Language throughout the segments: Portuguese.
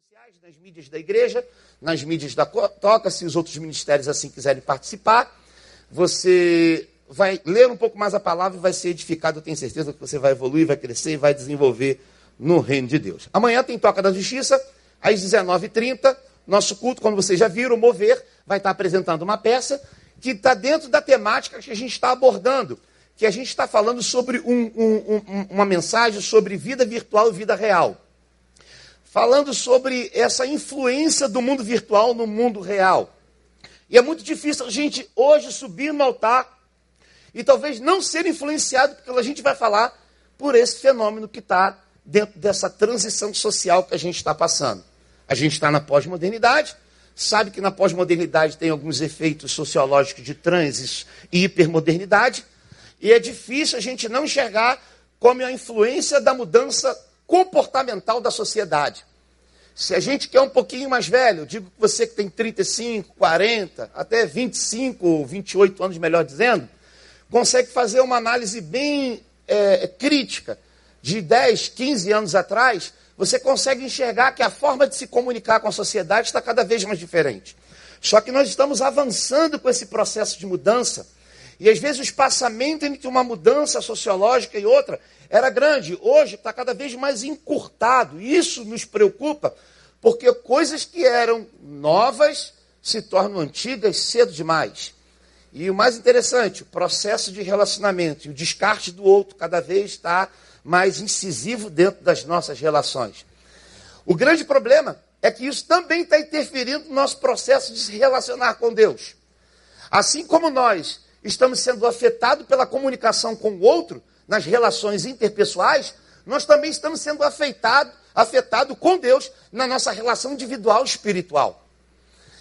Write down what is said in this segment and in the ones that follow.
sociais, nas mídias da igreja, nas mídias da Toca, se os outros ministérios assim quiserem participar. Você vai ler um pouco mais a palavra e vai ser edificado. Eu tenho certeza que você vai evoluir, vai crescer e vai desenvolver no reino de Deus. Amanhã tem Toca da Justiça, às 19h30. Nosso culto, como vocês já viram, Mover vai estar apresentando uma peça que está dentro da temática que a gente está abordando, que a gente está falando sobre um, um, um, uma mensagem sobre vida virtual e vida real falando sobre essa influência do mundo virtual no mundo real. E é muito difícil a gente hoje subir no altar e talvez não ser influenciado, porque a gente vai falar por esse fenômeno que está dentro dessa transição social que a gente está passando. A gente está na pós-modernidade, sabe que na pós-modernidade tem alguns efeitos sociológicos de trânsitos e hipermodernidade, e é difícil a gente não enxergar como a influência da mudança comportamental da sociedade. Se a gente quer um pouquinho mais velho, digo que você que tem 35, 40, até 25 ou 28 anos, melhor dizendo, consegue fazer uma análise bem é, crítica de 10, 15 anos atrás, você consegue enxergar que a forma de se comunicar com a sociedade está cada vez mais diferente. Só que nós estamos avançando com esse processo de mudança, e às vezes o espaçamento entre uma mudança sociológica e outra era grande, hoje está cada vez mais encurtado. Isso nos preocupa, porque coisas que eram novas se tornam antigas cedo demais. E o mais interessante, o processo de relacionamento e o descarte do outro cada vez está mais incisivo dentro das nossas relações. O grande problema é que isso também está interferindo no nosso processo de se relacionar com Deus. Assim como nós estamos sendo afetados pela comunicação com o outro, nas relações interpessoais, nós também estamos sendo afetados afetado com Deus na nossa relação individual espiritual.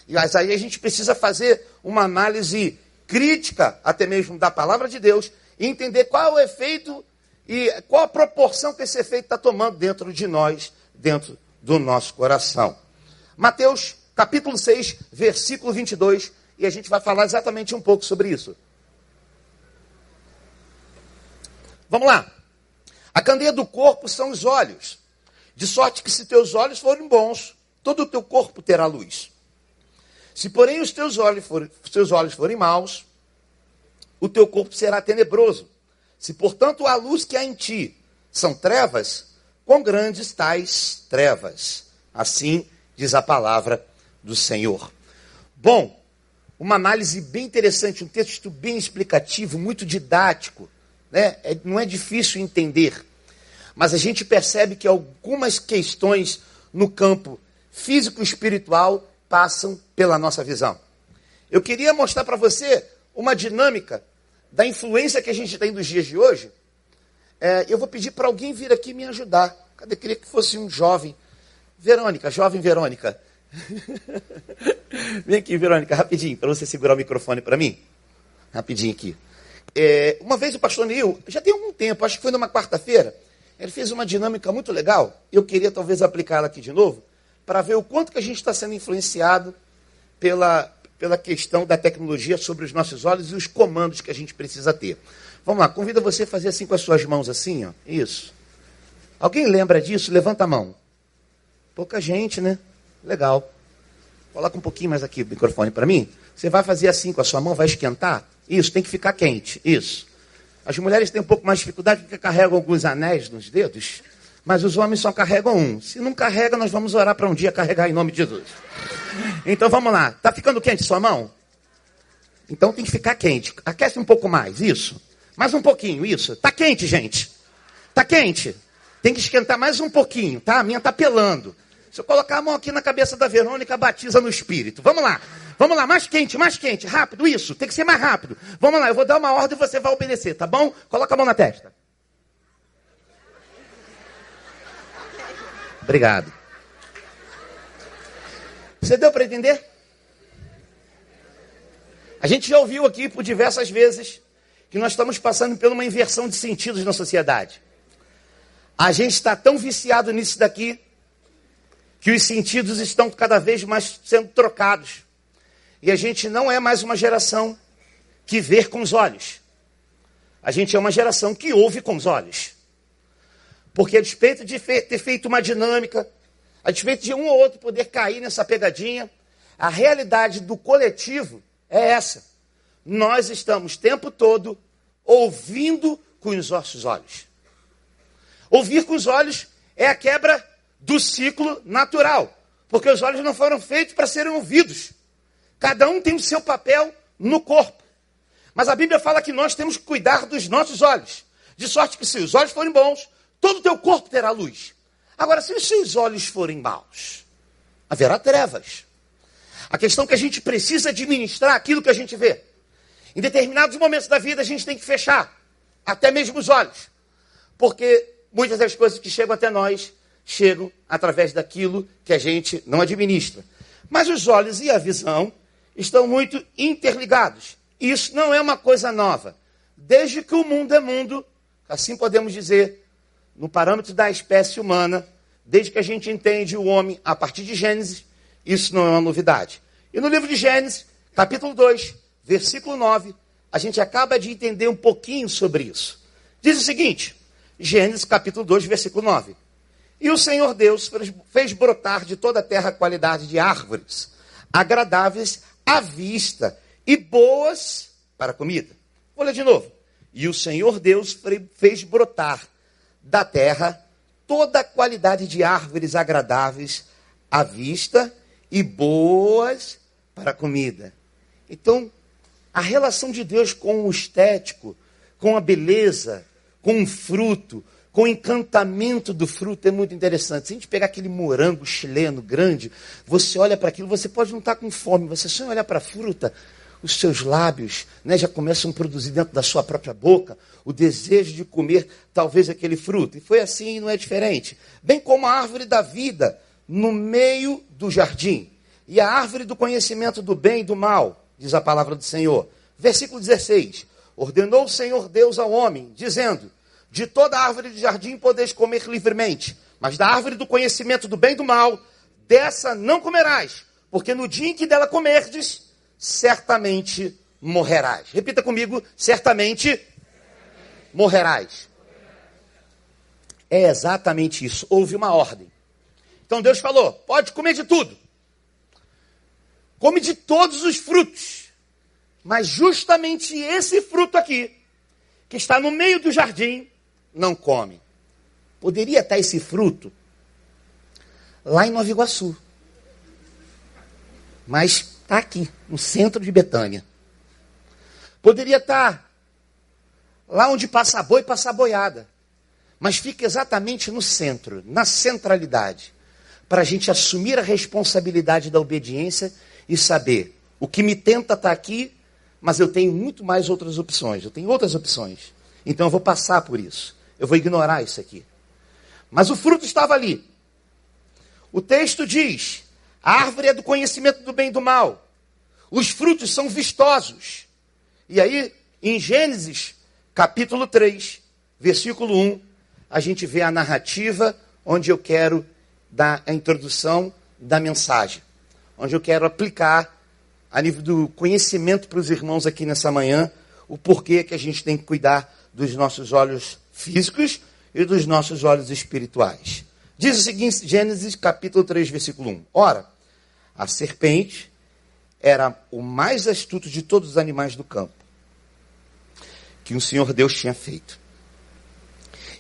E mas aí a gente precisa fazer uma análise crítica, até mesmo da palavra de Deus, e entender qual é o efeito e qual a proporção que esse efeito está tomando dentro de nós, dentro do nosso coração. Mateus capítulo 6, versículo 22, e a gente vai falar exatamente um pouco sobre isso. Vamos lá. A candeia do corpo são os olhos. De sorte que se teus olhos forem bons, todo o teu corpo terá luz. Se porém os teus olhos forem, seus olhos forem maus, o teu corpo será tenebroso. Se portanto a luz que há em ti são trevas, quão grandes tais trevas. Assim diz a palavra do Senhor. Bom, uma análise bem interessante, um texto bem explicativo, muito didático né? É, não é difícil entender. Mas a gente percebe que algumas questões no campo físico-espiritual passam pela nossa visão. Eu queria mostrar para você uma dinâmica da influência que a gente tem dos dias de hoje. É, eu vou pedir para alguém vir aqui me ajudar. Cadê? Eu queria que fosse um jovem. Verônica, jovem Verônica. Vem aqui, Verônica, rapidinho, para você segurar o microfone para mim. Rapidinho aqui. É, uma vez o pastor Neil, já tem algum tempo, acho que foi numa quarta-feira, ele fez uma dinâmica muito legal. Eu queria talvez aplicá-la aqui de novo, para ver o quanto que a gente está sendo influenciado pela, pela questão da tecnologia sobre os nossos olhos e os comandos que a gente precisa ter. Vamos lá, convido você a fazer assim com as suas mãos, assim, ó. Isso. Alguém lembra disso? Levanta a mão. Pouca gente, né? Legal. Coloca um pouquinho mais aqui o microfone para mim. Você vai fazer assim com a sua mão, vai esquentar. Isso, tem que ficar quente. Isso. As mulheres têm um pouco mais de dificuldade porque carregam alguns anéis nos dedos, mas os homens só carregam um. Se não carrega, nós vamos orar para um dia carregar em nome de Jesus. Então vamos lá. Está ficando quente sua mão? Então tem que ficar quente. Aquece um pouco mais, isso. Mais um pouquinho, isso. Está quente, gente. Está quente. Tem que esquentar mais um pouquinho, tá? A minha está pelando. Se eu colocar a mão aqui na cabeça da Verônica, batiza no espírito. Vamos lá. Vamos lá, mais quente, mais quente, rápido, isso, tem que ser mais rápido. Vamos lá, eu vou dar uma ordem e você vai obedecer, tá bom? Coloca a mão na testa. Obrigado. Você deu para entender? A gente já ouviu aqui por diversas vezes que nós estamos passando por uma inversão de sentidos na sociedade. A gente está tão viciado nisso daqui que os sentidos estão cada vez mais sendo trocados. E a gente não é mais uma geração que vê com os olhos. A gente é uma geração que ouve com os olhos. Porque a despeito de ter feito uma dinâmica, A despeito de um ou outro poder cair nessa pegadinha, a realidade do coletivo é essa. Nós estamos o tempo todo ouvindo com os nossos olhos. Ouvir com os olhos é a quebra do ciclo natural, porque os olhos não foram feitos para serem ouvidos. Cada um tem o seu papel no corpo. Mas a Bíblia fala que nós temos que cuidar dos nossos olhos, de sorte que se os olhos forem bons, todo o teu corpo terá luz. Agora, se os seus olhos forem maus, haverá trevas. A questão é que a gente precisa administrar aquilo que a gente vê. Em determinados momentos da vida, a gente tem que fechar até mesmo os olhos, porque muitas das coisas que chegam até nós chegam através daquilo que a gente não administra. Mas os olhos e a visão estão muito interligados. Isso não é uma coisa nova. Desde que o mundo é mundo, assim podemos dizer, no parâmetro da espécie humana, desde que a gente entende o homem a partir de Gênesis, isso não é uma novidade. E no livro de Gênesis, capítulo 2, versículo 9, a gente acaba de entender um pouquinho sobre isso. Diz o seguinte, Gênesis capítulo 2, versículo 9. E o Senhor Deus fez brotar de toda a terra qualidade de árvores, agradáveis à vista e boas para a comida. Vou ler de novo. E o Senhor Deus fez brotar da terra toda a qualidade de árvores agradáveis à vista e boas para a comida. Então, a relação de Deus com o estético, com a beleza, com o fruto, com o encantamento do fruto é muito interessante. Se a gente pegar aquele morango chileno grande, você olha para aquilo, você pode não estar com fome, você só olhar para a fruta, os seus lábios né, já começam a produzir dentro da sua própria boca o desejo de comer talvez aquele fruto. E foi assim não é diferente. Bem como a árvore da vida no meio do jardim. E a árvore do conhecimento do bem e do mal, diz a palavra do Senhor. Versículo 16. Ordenou o Senhor Deus ao homem, dizendo: De toda árvore do jardim podeis comer livremente, mas da árvore do conhecimento do bem e do mal, dessa não comerás, porque no dia em que dela comerdes, certamente morrerás. Repita comigo: certamente morrerás. É exatamente isso. Houve uma ordem. Então Deus falou: pode comer de tudo. Come de todos os frutos. Mas justamente esse fruto aqui, que está no meio do jardim, não come. Poderia estar esse fruto lá em Nova Iguaçu. Mas Está aqui, no centro de Betânia. Poderia estar lá onde passa boi, passa boiada. Mas fica exatamente no centro, na centralidade. Para a gente assumir a responsabilidade da obediência e saber o que me tenta está aqui, mas eu tenho muito mais outras opções. Eu tenho outras opções. Então eu vou passar por isso. Eu vou ignorar isso aqui. Mas o fruto estava ali. O texto diz a árvore é do conhecimento do bem e do mal. Os frutos são vistosos. E aí, em Gênesis, capítulo 3, versículo 1, a gente vê a narrativa onde eu quero dar a introdução da mensagem. Onde eu quero aplicar, a nível do conhecimento para os irmãos aqui nessa manhã, o porquê que a gente tem que cuidar dos nossos olhos físicos e dos nossos olhos espirituais. Diz o seguinte, Gênesis capítulo 3, versículo 1. Ora, a serpente era o mais astuto de todos os animais do campo que o Senhor Deus tinha feito.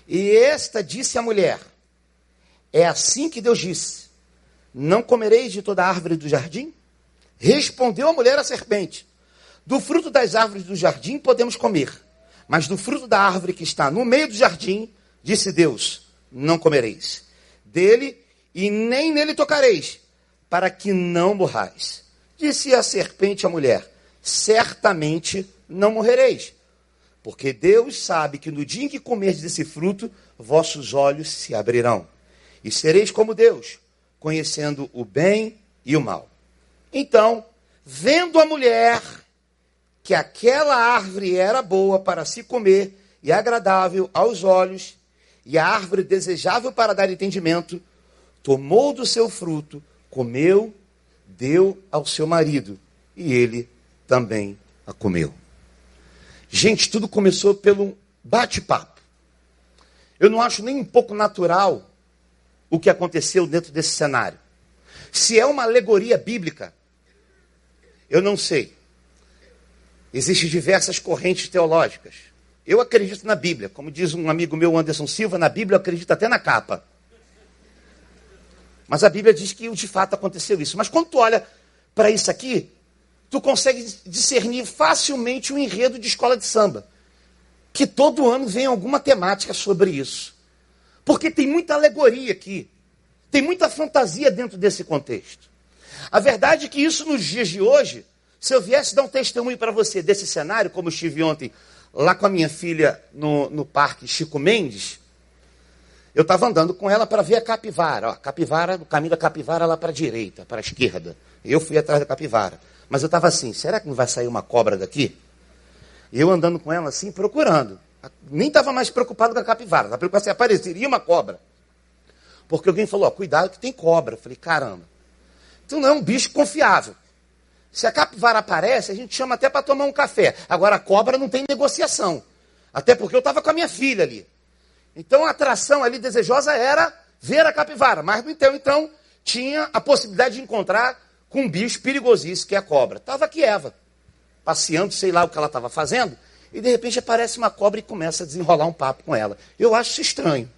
E esta disse à mulher: É assim que Deus disse: Não comereis de toda árvore do jardim? Respondeu a mulher à serpente: Do fruto das árvores do jardim podemos comer, mas do fruto da árvore que está no meio do jardim, disse Deus: Não comereis dele e nem nele tocareis, para que não morrais. Disse a serpente à mulher: Certamente não morrereis, porque Deus sabe que no dia em que comerdes desse fruto, vossos olhos se abrirão, e sereis como Deus, conhecendo o bem e o mal. Então, vendo a mulher que aquela árvore era boa para se comer e agradável aos olhos, e a árvore desejável para dar entendimento, tomou do seu fruto, comeu, deu ao seu marido, e ele também a comeu. Gente, tudo começou pelo bate-papo. Eu não acho nem um pouco natural o que aconteceu dentro desse cenário. Se é uma alegoria bíblica, eu não sei. Existem diversas correntes teológicas. Eu acredito na Bíblia. Como diz um amigo meu, Anderson Silva, na Bíblia eu acredito até na capa. Mas a Bíblia diz que de fato aconteceu isso. Mas quando tu olha para isso aqui, tu consegue discernir facilmente o um enredo de escola de samba. Que todo ano vem alguma temática sobre isso. Porque tem muita alegoria aqui. Tem muita fantasia dentro desse contexto. A verdade é que isso nos dias de hoje, se eu viesse dar um testemunho para você desse cenário, como eu estive ontem lá com a minha filha no, no parque Chico Mendes, eu estava andando com ela para ver a capivara. Ó, capivara, no caminho da capivara lá para a direita, para a esquerda. Eu fui atrás da capivara. Mas eu estava assim, será que não vai sair uma cobra daqui? Eu andando com ela assim, procurando. Nem estava mais preocupado com a capivara, estava preocupado se apareceria uma cobra. Porque alguém falou, ó, cuidado que tem cobra. Eu falei, caramba. Então não é um bicho confiável. Se a capivara aparece, a gente chama até para tomar um café. Agora a cobra não tem negociação. Até porque eu estava com a minha filha ali. Então a atração ali desejosa era ver a capivara. Mas então, então tinha a possibilidade de encontrar com um bicho perigosíssimo que é a cobra. Estava aqui Eva, passeando, sei lá o que ela estava fazendo, e de repente aparece uma cobra e começa a desenrolar um papo com ela. Eu acho isso estranho.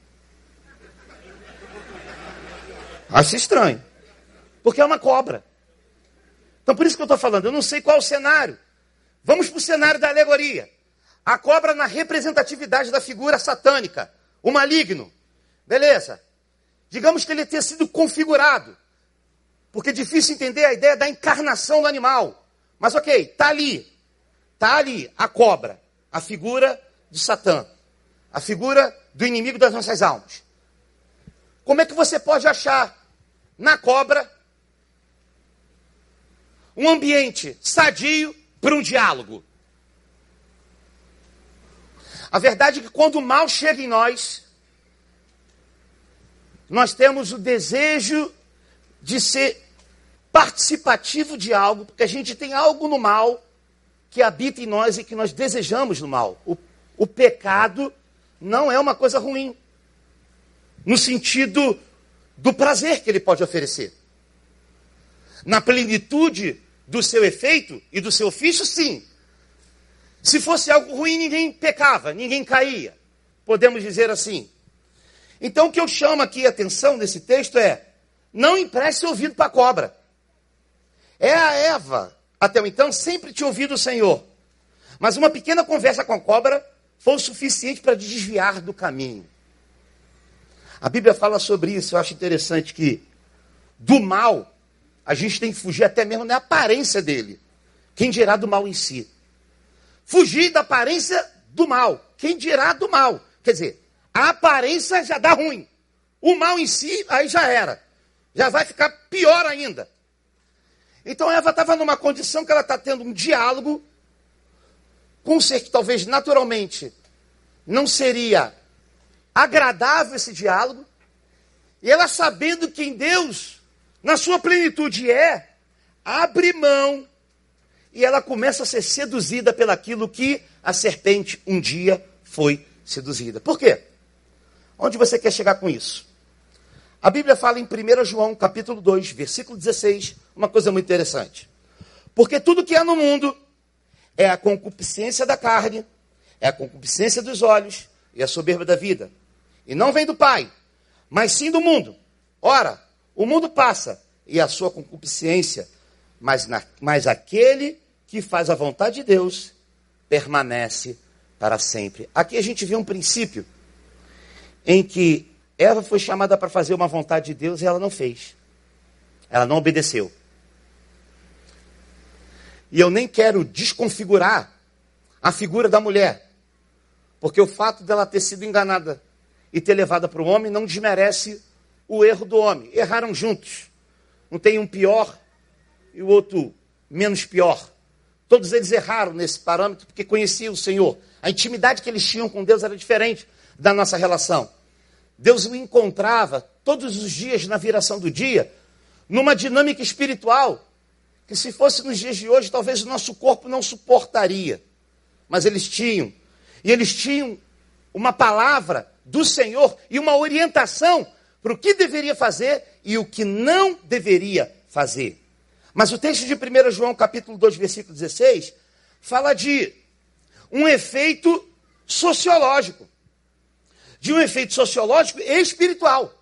Acho estranho. Porque é uma cobra. Então por isso que eu estou falando, eu não sei qual o cenário. Vamos para o cenário da alegoria. A cobra na representatividade da figura satânica, o maligno. Beleza. Digamos que ele tenha sido configurado. Porque é difícil entender a ideia da encarnação do animal. Mas ok, está ali. Está ali a cobra, a figura de Satã. A figura do inimigo das nossas almas. Como é que você pode achar na cobra um ambiente sadio para um diálogo. A verdade é que quando o mal chega em nós, nós temos o desejo de ser participativo de algo, porque a gente tem algo no mal que habita em nós e que nós desejamos no mal. O, o pecado não é uma coisa ruim, no sentido do prazer que ele pode oferecer. Na plenitude do seu efeito e do seu ofício, sim. Se fosse algo ruim, ninguém pecava, ninguém caía. Podemos dizer assim. Então, o que eu chamo aqui a atenção nesse texto é: não empreste ouvido para a cobra. É a Eva, até então, sempre tinha ouvido o Senhor. Mas uma pequena conversa com a cobra foi o suficiente para desviar do caminho. A Bíblia fala sobre isso, eu acho interessante que do mal a gente tem que fugir até mesmo da aparência dele. Quem dirá do mal em si? Fugir da aparência do mal. Quem dirá do mal? Quer dizer, a aparência já dá ruim. O mal em si, aí já era. Já vai ficar pior ainda. Então Eva estava numa condição que ela está tendo um diálogo com um ser que talvez naturalmente não seria agradável esse diálogo, e ela sabendo que em Deus, na sua plenitude é, abre mão e ela começa a ser seduzida pelaquilo que a serpente um dia foi seduzida. Por quê? Onde você quer chegar com isso? A Bíblia fala em 1 João, capítulo 2, versículo 16, uma coisa muito interessante. Porque tudo que há no mundo é a concupiscência da carne, é a concupiscência dos olhos e a soberba da vida e não vem do Pai, mas sim do mundo. Ora, o mundo passa e a sua concupiscência, mas, na, mas aquele que faz a vontade de Deus permanece para sempre. Aqui a gente vê um princípio em que Eva foi chamada para fazer uma vontade de Deus e ela não fez. Ela não obedeceu. E eu nem quero desconfigurar a figura da mulher, porque o fato dela ter sido enganada e ter levado para o homem não desmerece o erro do homem. Erraram juntos. Não tem um pior e o outro menos pior. Todos eles erraram nesse parâmetro porque conheciam o Senhor. A intimidade que eles tinham com Deus era diferente da nossa relação. Deus o encontrava todos os dias na viração do dia, numa dinâmica espiritual que, se fosse nos dias de hoje, talvez o nosso corpo não suportaria. Mas eles tinham. E eles tinham uma palavra do Senhor e uma orientação para o que deveria fazer e o que não deveria fazer. Mas o texto de 1 João, capítulo 2, versículo 16, fala de um efeito sociológico. De um efeito sociológico e espiritual.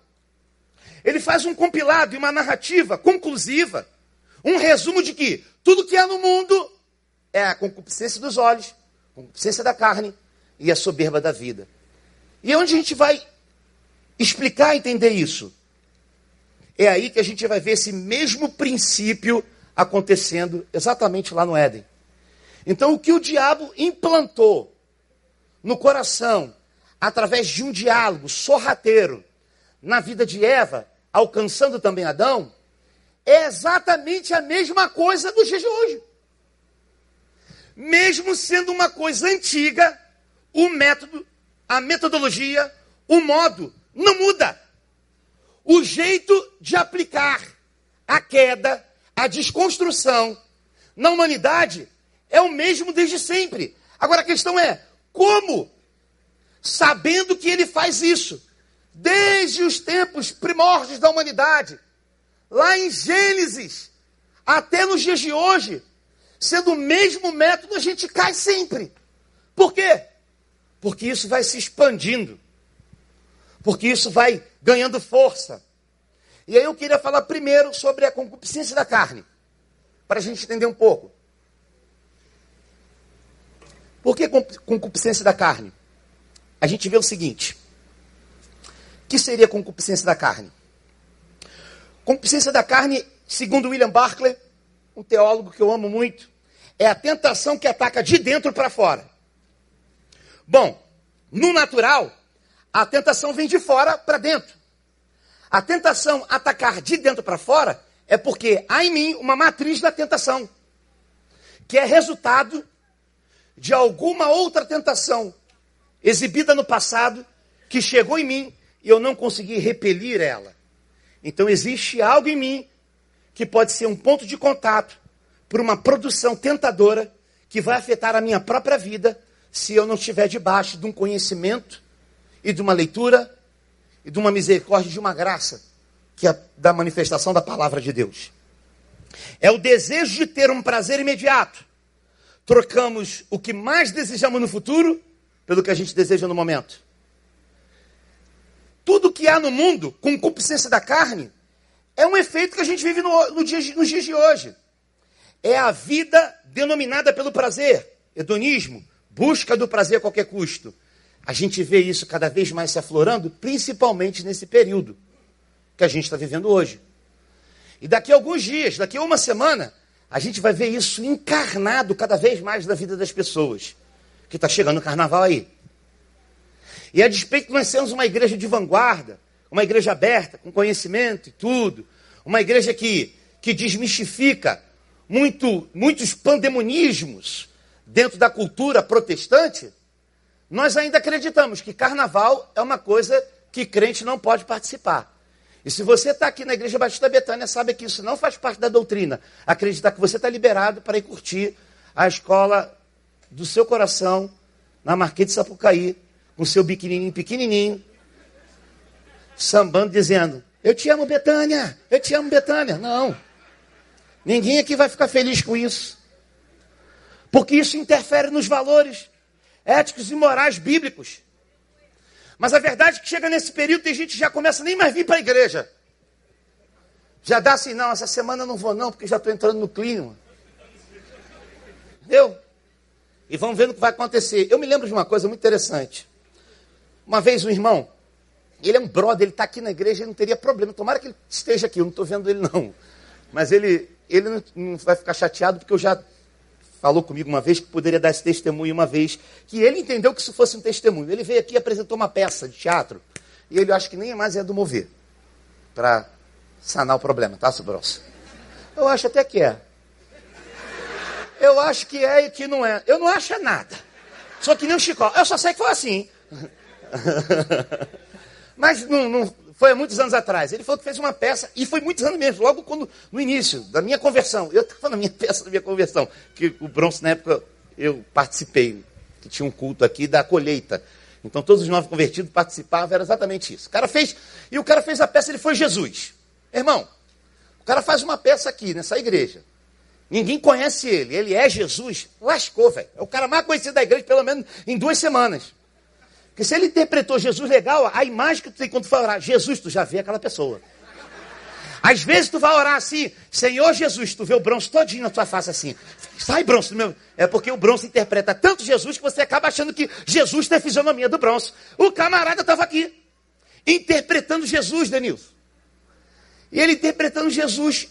Ele faz um compilado e uma narrativa conclusiva, um resumo de que tudo que há no mundo é a concupiscência dos olhos, a concupiscência da carne e a soberba da vida. E onde a gente vai explicar e entender isso? É aí que a gente vai ver esse mesmo princípio acontecendo exatamente lá no Éden. Então, o que o diabo implantou no coração, através de um diálogo sorrateiro, na vida de Eva, alcançando também Adão, é exatamente a mesma coisa do dia de hoje. Mesmo sendo uma coisa antiga, o método, a metodologia, o modo não muda. O jeito de aplicar a queda, a desconstrução na humanidade é o mesmo desde sempre. Agora a questão é: como? Sabendo que ele faz isso desde os tempos primórdios da humanidade, lá em Gênesis, até nos dias de hoje, sendo o mesmo método, a gente cai sempre. Por quê? Porque isso vai se expandindo. Porque isso vai ganhando força. E aí eu queria falar primeiro sobre a concupiscência da carne, para a gente entender um pouco. Por que concupiscência da carne? A gente vê o seguinte: que seria concupiscência da carne? Concupiscência da carne, segundo William Barclay, um teólogo que eu amo muito, é a tentação que ataca de dentro para fora. Bom, no natural, a tentação vem de fora para dentro. A tentação atacar de dentro para fora é porque há em mim uma matriz da tentação, que é resultado de alguma outra tentação exibida no passado que chegou em mim e eu não consegui repelir ela. Então existe algo em mim que pode ser um ponto de contato para uma produção tentadora que vai afetar a minha própria vida se eu não estiver debaixo de um conhecimento e de uma leitura e de uma misericórdia, de uma graça que é da manifestação da palavra de Deus. É o desejo de ter um prazer imediato. Trocamos o que mais desejamos no futuro pelo que a gente deseja no momento. Tudo que há no mundo, com concupiscência da carne, é um efeito que a gente vive no, no dia, nos dias de hoje. É a vida denominada pelo prazer, hedonismo, busca do prazer a qualquer custo. A gente vê isso cada vez mais se aflorando, principalmente nesse período que a gente está vivendo hoje. E daqui a alguns dias, daqui a uma semana, a gente vai ver isso encarnado cada vez mais na vida das pessoas. Que está chegando o carnaval aí. E a despeito de nós sermos uma igreja de vanguarda, uma igreja aberta, com conhecimento e tudo, uma igreja que, que desmistifica muito, muitos pandemonismos dentro da cultura protestante, nós ainda acreditamos que carnaval é uma coisa que crente não pode participar. E se você está aqui na Igreja Batista Betânia, sabe que isso não faz parte da doutrina. Acreditar que você está liberado para ir curtir a escola do seu coração na Marquês de Sapucaí, com seu biquininho pequenininho, sambando, dizendo: Eu te amo, Betânia, eu te amo, Betânia. Não. Ninguém aqui vai ficar feliz com isso. Porque isso interfere nos valores éticos e morais bíblicos. Mas a verdade é que chega nesse período, tem gente que já começa nem mais vir para a igreja. Já dá assim, não, essa semana eu não vou não, porque já estou entrando no clima. Entendeu? E vamos ver o que vai acontecer. Eu me lembro de uma coisa muito interessante. Uma vez um irmão, ele é um brother, ele está aqui na igreja, ele não teria problema. Tomara que ele esteja aqui, eu não estou vendo ele não. Mas ele, ele não vai ficar chateado, porque eu já falou comigo uma vez que poderia dar esse testemunho uma vez, que ele entendeu que isso fosse um testemunho. Ele veio aqui e apresentou uma peça de teatro, e ele acho que nem mais é do mover, para sanar o problema, tá, Sobrosso? Eu acho até que é. Eu acho que é e que não é. Eu não acho é nada. Só que nem o Chicó. Eu só sei que foi assim. Mas não, não, foi há muitos anos atrás. Ele falou que fez uma peça, e foi muitos anos mesmo, logo quando, no início da minha conversão. Eu estava na minha peça da minha conversão, que o Bronx, na época, eu participei, que tinha um culto aqui da colheita. Então todos os novos convertidos participavam, era exatamente isso. O cara fez, e o cara fez a peça, ele foi Jesus. Irmão, o cara faz uma peça aqui, nessa igreja. Ninguém conhece ele, ele é Jesus. Lascou, velho. É o cara mais conhecido da igreja, pelo menos em duas semanas. Porque se ele interpretou Jesus legal, a imagem que tu tem quando tu vai orar, Jesus, tu já vê aquela pessoa. Às vezes tu vai orar assim, Senhor Jesus, tu vê o bronze todinho na tua face assim. Sai bronze. Meu. É porque o bronze interpreta tanto Jesus que você acaba achando que Jesus tem a fisionomia do bronze. O camarada estava aqui, interpretando Jesus, Denilson. E ele interpretando Jesus.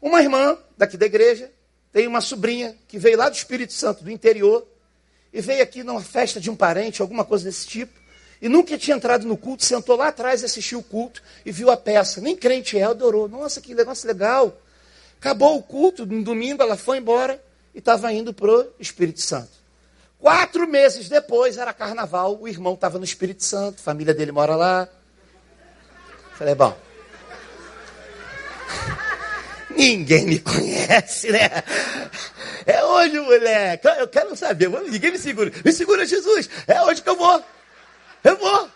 Uma irmã daqui da igreja tem uma sobrinha que veio lá do Espírito Santo, do interior, e veio aqui numa festa de um parente, alguma coisa desse tipo. E nunca tinha entrado no culto, sentou lá atrás, assistiu o culto e viu a peça. Nem crente é, adorou. Nossa, que negócio legal. Acabou o culto, no domingo ela foi embora e estava indo para o Espírito Santo. Quatro meses depois, era carnaval, o irmão estava no Espírito Santo, a família dele mora lá. Falei, bom. Ninguém me conhece, né? É hoje, moleque. Eu quero saber. Ninguém me segura. Me segura, Jesus. É hoje que eu vou. Eu vou.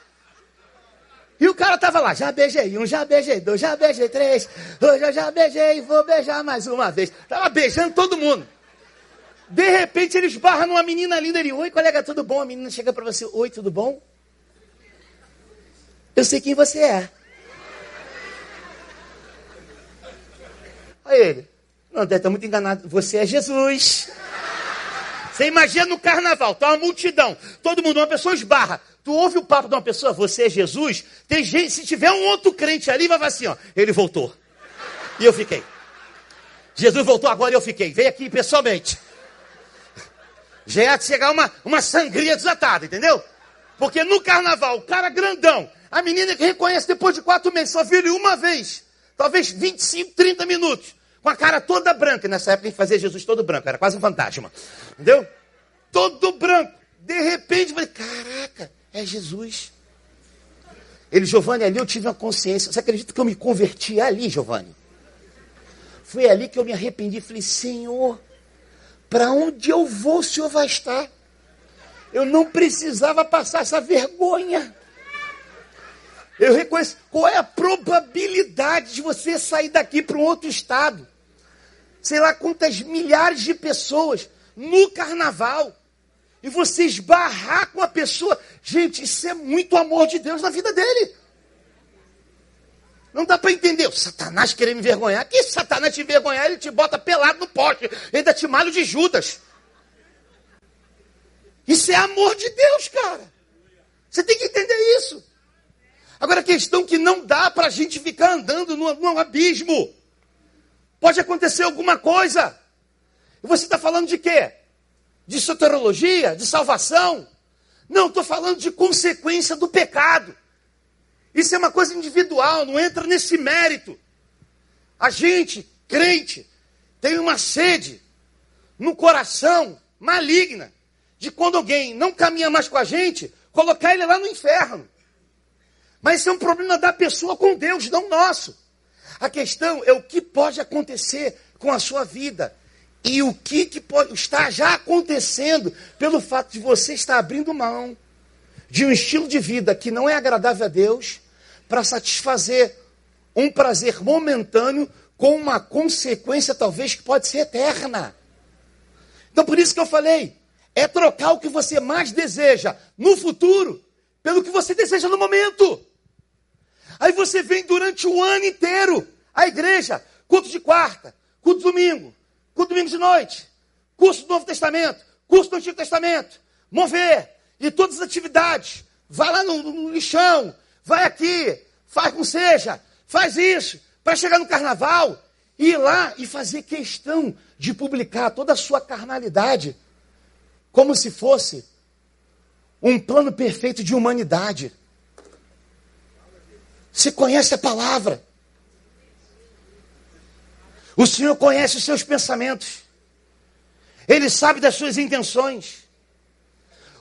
E o cara tava lá, já beijei um, já beijei dois, já beijei três, hoje eu já beijei, vou beijar mais uma vez. Tava beijando todo mundo. De repente ele esbarra numa menina linda ali, oi colega, tudo bom? A menina chega para você, oi, tudo bom? Eu sei quem você é. Aí ele, não, deve estar muito enganado, você é Jesus. Você imagina no carnaval, tá uma multidão, todo mundo, uma pessoa esbarra. Tu ouve o papo de uma pessoa, você é Jesus? Tem gente, se tiver um outro crente ali, vai assim, ó, ele voltou. E eu fiquei. Jesus voltou agora e eu fiquei. Veio aqui pessoalmente. Já ia chegar uma, uma sangria desatada, entendeu? Porque no carnaval, o cara grandão, a menina que reconhece depois de quatro meses, só viu ele uma vez, talvez 25, 30 minutos, com a cara toda branca. Nessa época a gente fazia Jesus todo branco, era quase um fantasma. Entendeu? Todo branco. De repente, eu falei, caraca, é Jesus. Ele, Giovanni, ali eu tive uma consciência. Você acredita que eu me converti ali, Giovanni? Foi ali que eu me arrependi. Falei, Senhor, para onde eu vou, o Senhor vai estar? Eu não precisava passar essa vergonha. Eu reconheço qual é a probabilidade de você sair daqui para um outro estado. Sei lá quantas milhares de pessoas no carnaval e você esbarrar com a pessoa. Gente, isso é muito amor de Deus na vida dele. Não dá para entender. O Satanás querer me envergonhar. Que Satanás te envergonhar, ele te bota pelado no poste. Ainda te malho de Judas. Isso é amor de Deus, cara. Você tem que entender isso. Agora, a questão que não dá para a gente ficar andando num abismo. Pode acontecer alguma coisa. E você está falando de quê? de soterologia, de salvação. Não, estou falando de consequência do pecado. Isso é uma coisa individual, não entra nesse mérito. A gente, crente, tem uma sede no coração maligna de quando alguém não caminha mais com a gente, colocar ele lá no inferno. Mas isso é um problema da pessoa com Deus, não nosso. A questão é o que pode acontecer com a sua vida e o que, que pode, está já acontecendo pelo fato de você estar abrindo mão de um estilo de vida que não é agradável a Deus para satisfazer um prazer momentâneo com uma consequência talvez que pode ser eterna. Então por isso que eu falei, é trocar o que você mais deseja no futuro pelo que você deseja no momento. Aí você vem durante o ano inteiro à igreja, culto de quarta, culto de domingo, culto domingo de noite, curso do Novo Testamento, curso do Antigo Testamento, mover, e todas as atividades. Vai lá no, no lixão, vai aqui, faz com seja, faz isso, para chegar no carnaval, ir lá e fazer questão de publicar toda a sua carnalidade, como se fosse um plano perfeito de humanidade. Você conhece a palavra. O Senhor conhece os seus pensamentos. Ele sabe das suas intenções.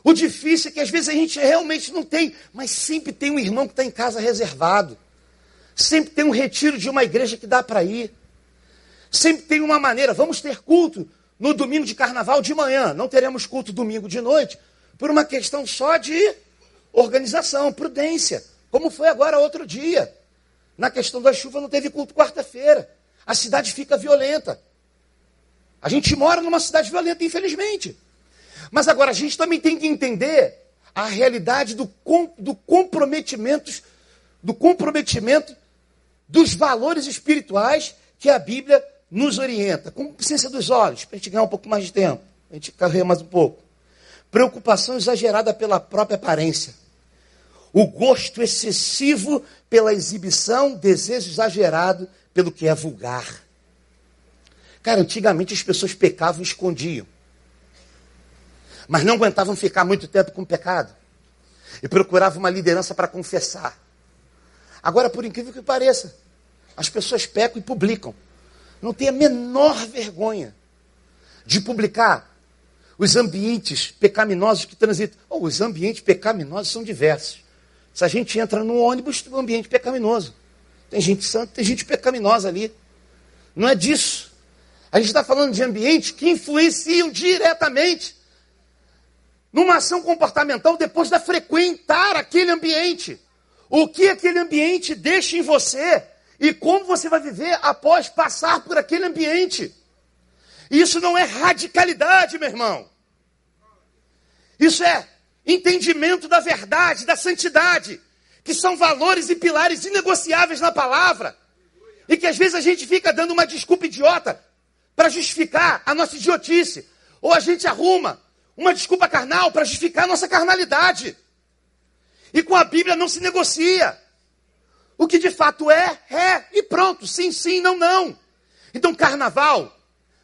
O difícil é que às vezes a gente realmente não tem, mas sempre tem um irmão que está em casa reservado. Sempre tem um retiro de uma igreja que dá para ir. Sempre tem uma maneira. Vamos ter culto no domingo de carnaval de manhã. Não teremos culto domingo de noite, por uma questão só de organização, prudência. Como foi agora outro dia. Na questão da chuva não teve culto quarta-feira. A cidade fica violenta. A gente mora numa cidade violenta, infelizmente. Mas agora a gente também tem que entender a realidade do, do comprometimento, do comprometimento dos valores espirituais que a Bíblia nos orienta. Com ciência dos olhos, para a gente ganhar um pouco mais de tempo, a gente carregar mais um pouco. Preocupação exagerada pela própria aparência. O gosto excessivo pela exibição, desejo exagerado pelo que é vulgar. Cara, antigamente as pessoas pecavam e escondiam. Mas não aguentavam ficar muito tempo com o pecado. E procuravam uma liderança para confessar. Agora, por incrível que pareça, as pessoas pecam e publicam. Não tem a menor vergonha de publicar os ambientes pecaminosos que transitam. Oh, os ambientes pecaminosos são diversos. Se a gente entra num ônibus, um ambiente pecaminoso. Tem gente santa, tem gente pecaminosa ali. Não é disso. A gente está falando de ambientes que influenciam diretamente numa ação comportamental depois de frequentar aquele ambiente. O que aquele ambiente deixa em você e como você vai viver após passar por aquele ambiente. Isso não é radicalidade, meu irmão. Isso é entendimento da verdade, da santidade, que são valores e pilares inegociáveis na palavra. E que às vezes a gente fica dando uma desculpa idiota para justificar a nossa idiotice. Ou a gente arruma uma desculpa carnal para justificar a nossa carnalidade. E com a Bíblia não se negocia. O que de fato é, é, e pronto. Sim, sim, não, não. Então, carnaval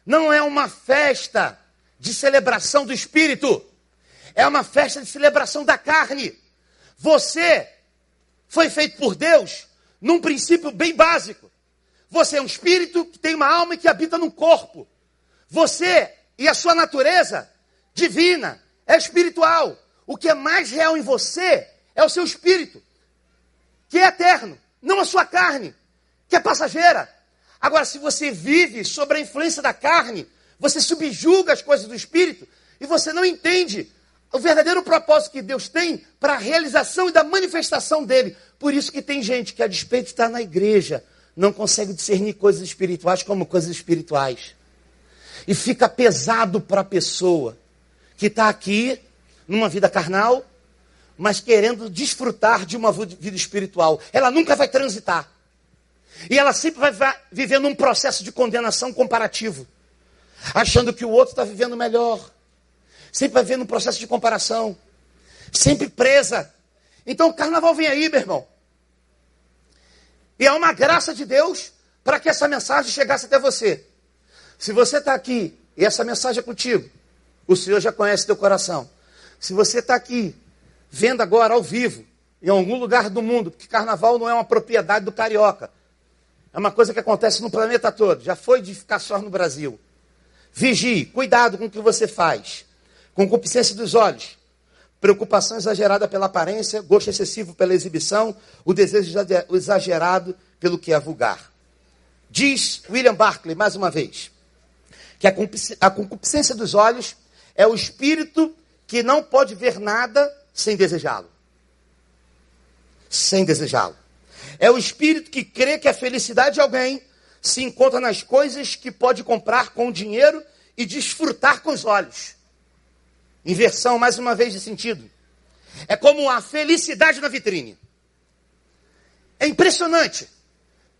não é uma festa de celebração do espírito, é uma festa de celebração da carne. Você foi feito por Deus num princípio bem básico. Você é um espírito que tem uma alma e que habita num corpo. Você e a sua natureza divina é espiritual. O que é mais real em você é o seu espírito, que é eterno, não a sua carne, que é passageira. Agora, se você vive sob a influência da carne, você subjuga as coisas do espírito e você não entende o verdadeiro propósito que Deus tem para a realização e da manifestação dele. Por isso que tem gente que, a despeito de estar na igreja, não consegue discernir coisas espirituais como coisas espirituais. E fica pesado para a pessoa que está aqui, numa vida carnal, mas querendo desfrutar de uma vida espiritual. Ela nunca vai transitar. E ela sempre vai viver num processo de condenação comparativo, achando que o outro está vivendo melhor sempre vai vendo um processo de comparação, sempre presa. Então o carnaval vem aí, meu irmão. E é uma graça de Deus para que essa mensagem chegasse até você. Se você está aqui e essa mensagem é contigo, o Senhor já conhece teu coração. Se você está aqui, vendo agora ao vivo, em algum lugar do mundo, porque carnaval não é uma propriedade do carioca. É uma coisa que acontece no planeta todo. Já foi de ficar só no Brasil. Vigie, cuidado com o que você faz. Concupiscência dos olhos, preocupação exagerada pela aparência, gosto excessivo pela exibição, o desejo exagerado pelo que é vulgar. Diz William Barclay, mais uma vez, que a concupiscência dos olhos é o espírito que não pode ver nada sem desejá-lo. Sem desejá-lo. É o espírito que crê que a felicidade de alguém se encontra nas coisas que pode comprar com o dinheiro e desfrutar com os olhos. Inversão, mais uma vez, de sentido. É como a felicidade na vitrine. É impressionante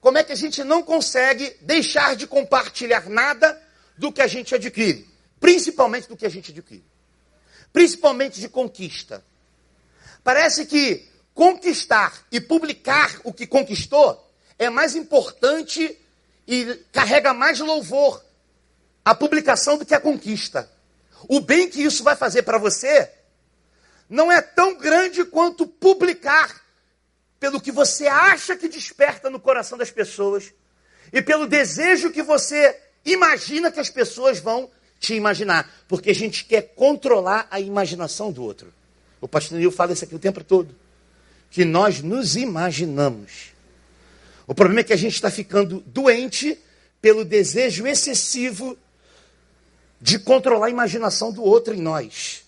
como é que a gente não consegue deixar de compartilhar nada do que a gente adquire, principalmente do que a gente adquire, principalmente de conquista. Parece que conquistar e publicar o que conquistou é mais importante e carrega mais louvor a publicação do que a conquista. O bem que isso vai fazer para você não é tão grande quanto publicar pelo que você acha que desperta no coração das pessoas e pelo desejo que você imagina que as pessoas vão te imaginar, porque a gente quer controlar a imaginação do outro. O pastor Nil fala isso aqui o tempo todo, que nós nos imaginamos. O problema é que a gente está ficando doente pelo desejo excessivo de controlar a imaginação do outro em nós.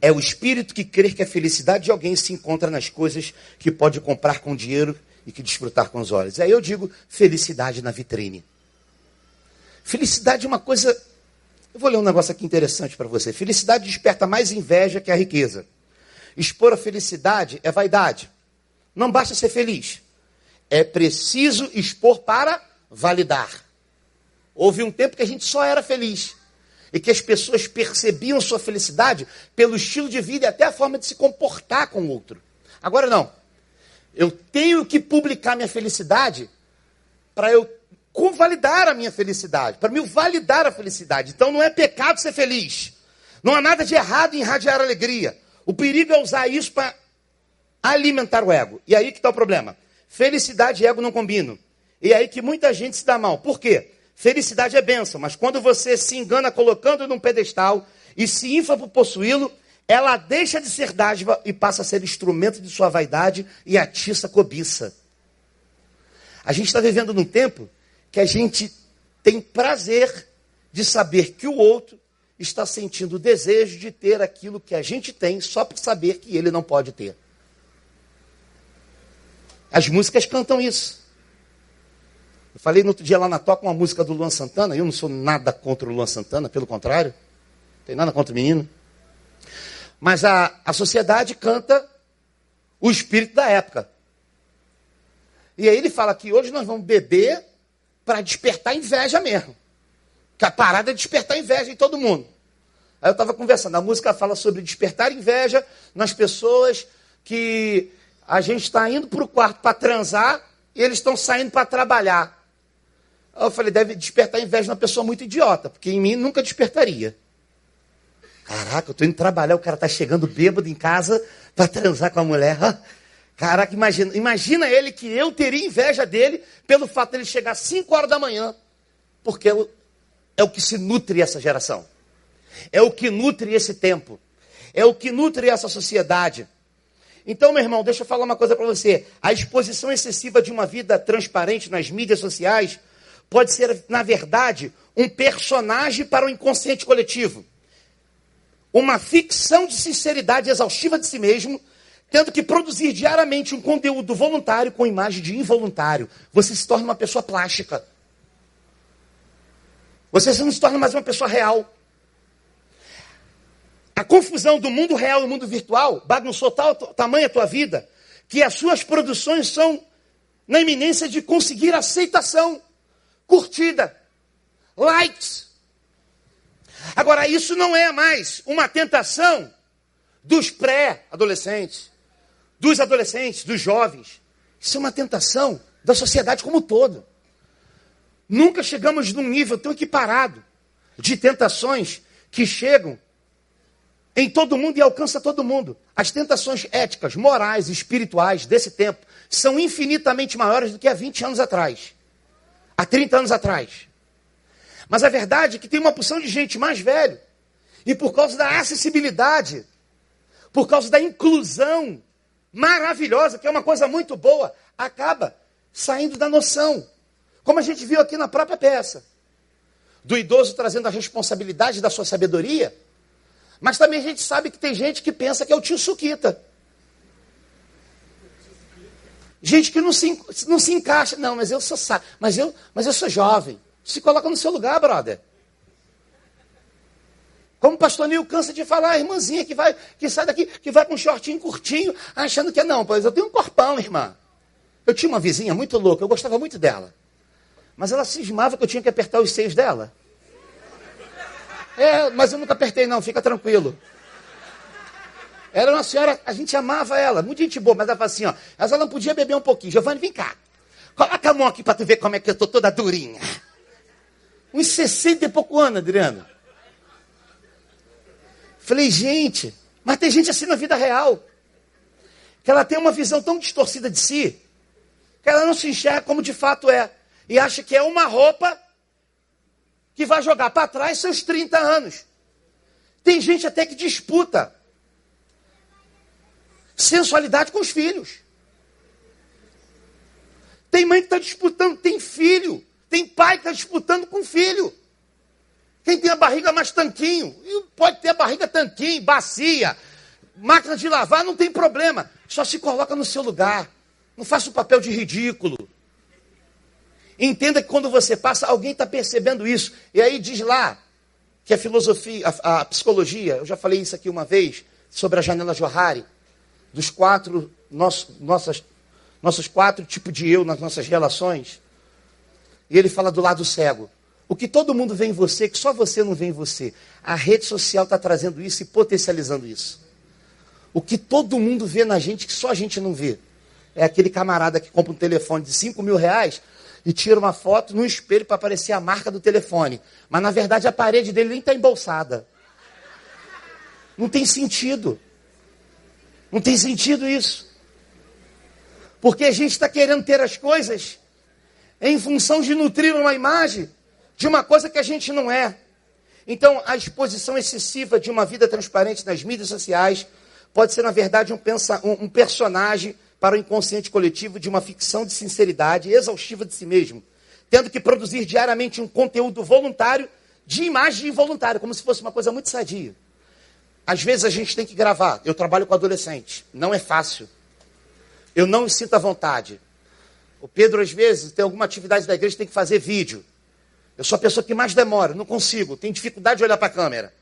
é o espírito que crê que a felicidade de alguém se encontra nas coisas que pode comprar com dinheiro e que desfrutar com os olhos. Aí eu digo felicidade na vitrine. Felicidade é uma coisa. Eu vou ler um negócio aqui interessante para você. Felicidade desperta mais inveja que a riqueza. Expor a felicidade é vaidade. Não basta ser feliz. É preciso expor para validar. Houve um tempo que a gente só era feliz. E que as pessoas percebiam sua felicidade pelo estilo de vida e até a forma de se comportar com o outro. Agora não. Eu tenho que publicar minha felicidade para eu convalidar a minha felicidade, para me validar a felicidade. Então não é pecado ser feliz. Não há nada de errado em irradiar alegria. O perigo é usar isso para alimentar o ego. E aí que está o problema. Felicidade e ego não combinam. E aí que muita gente se dá mal. Por quê? Felicidade é bênção, mas quando você se engana colocando num pedestal e se infla por possuí-lo, ela deixa de ser dádiva e passa a ser instrumento de sua vaidade e atiça cobiça. A gente está vivendo num tempo que a gente tem prazer de saber que o outro está sentindo o desejo de ter aquilo que a gente tem só por saber que ele não pode ter. As músicas cantam isso. Eu falei no outro dia lá na toca uma música do Luan Santana, eu não sou nada contra o Luan Santana, pelo contrário, não tem nada contra o menino. Mas a, a sociedade canta o espírito da época. E aí ele fala que hoje nós vamos beber para despertar inveja mesmo. Que a parada é despertar inveja em todo mundo. Aí eu estava conversando, a música fala sobre despertar inveja nas pessoas que a gente está indo para o quarto para transar e eles estão saindo para trabalhar. Eu falei, deve despertar inveja numa pessoa muito idiota, porque em mim nunca despertaria. Caraca, eu estou indo trabalhar, o cara está chegando bêbado em casa para transar com a mulher. Caraca, imagina, imagina ele que eu teria inveja dele pelo fato de ele chegar às 5 horas da manhã, porque é o que se nutre essa geração, é o que nutre esse tempo, é o que nutre essa sociedade. Então, meu irmão, deixa eu falar uma coisa para você. A exposição excessiva de uma vida transparente nas mídias sociais pode ser, na verdade, um personagem para o inconsciente coletivo. Uma ficção de sinceridade exaustiva de si mesmo tendo que produzir diariamente um conteúdo voluntário com imagem de involuntário. Você se torna uma pessoa plástica. Você não se torna mais uma pessoa real. A confusão do mundo real e do mundo virtual bagunçou tal tamanho a tua vida que as suas produções são na iminência de conseguir aceitação, curtida, likes. Agora, isso não é mais uma tentação dos pré-adolescentes, dos adolescentes, dos jovens. Isso é uma tentação da sociedade como um todo. Nunca chegamos num nível tão equiparado de tentações que chegam em todo mundo e alcança todo mundo. As tentações éticas, morais e espirituais desse tempo são infinitamente maiores do que há 20 anos atrás, há 30 anos atrás. Mas a verdade é que tem uma porção de gente mais velha, e por causa da acessibilidade, por causa da inclusão maravilhosa, que é uma coisa muito boa, acaba saindo da noção. Como a gente viu aqui na própria peça. Do idoso trazendo a responsabilidade da sua sabedoria, mas também a gente sabe que tem gente que pensa que é o tio Suquita. Gente que não se, não se encaixa. Não, mas eu sou mas eu, mas eu sou jovem. Se coloca no seu lugar, brother. Como o pastor Nil cansa de falar, a irmãzinha que vai, que sai daqui, que vai com um shortinho curtinho, achando que é não, pois eu tenho um corpão, irmã. Eu tinha uma vizinha muito louca, eu gostava muito dela. Mas ela cismava que eu tinha que apertar os seios dela. É, mas eu nunca apertei, não, fica tranquilo. Era uma senhora, a gente amava ela, muito gente boa, mas ela falava assim, ó, mas ela não podia beber um pouquinho. Giovanni, vem cá. Coloca a mão aqui para tu ver como é que eu tô toda durinha. Uns 60 e pouco anos, Adriano. Falei, gente, mas tem gente assim na vida real. Que ela tem uma visão tão distorcida de si, que ela não se enxerga como de fato é. E acha que é uma roupa que vai jogar para trás seus 30 anos. Tem gente até que disputa sensualidade com os filhos. Tem mãe que está disputando, tem filho, tem pai que está disputando com filho. Quem tem a barriga mais tanquinho, pode ter a barriga tanquinho, bacia, máquina de lavar não tem problema. Só se coloca no seu lugar. Não faça o papel de ridículo. Entenda que quando você passa, alguém está percebendo isso. E aí diz lá que a filosofia, a, a, psicologia, eu já falei isso aqui uma vez, sobre a janela Johari, dos quatro, nosso, nossas, nossos quatro tipos de eu nas nossas relações. E ele fala do lado cego. O que todo mundo vê em você, que só você não vê em você. A rede social está trazendo isso e potencializando isso. O que todo mundo vê na gente, que só a gente não vê. É aquele camarada que compra um telefone de 5 mil reais e tira uma foto no espelho para aparecer a marca do telefone. Mas na verdade a parede dele nem está embolsada. Não tem sentido. Não tem sentido isso. Porque a gente está querendo ter as coisas em função de nutrir uma imagem de uma coisa que a gente não é. Então, a exposição excessiva de uma vida transparente nas mídias sociais pode ser, na verdade, um, pensa, um, um personagem para o inconsciente coletivo de uma ficção de sinceridade exaustiva de si mesmo, tendo que produzir diariamente um conteúdo voluntário de imagem involuntária, como se fosse uma coisa muito sadia. Às vezes a gente tem que gravar. Eu trabalho com adolescente, não é fácil. Eu não me sinto à vontade. O Pedro, às vezes, tem alguma atividade da igreja, tem que fazer vídeo. Eu sou a pessoa que mais demora, não consigo, tenho dificuldade de olhar para a câmera.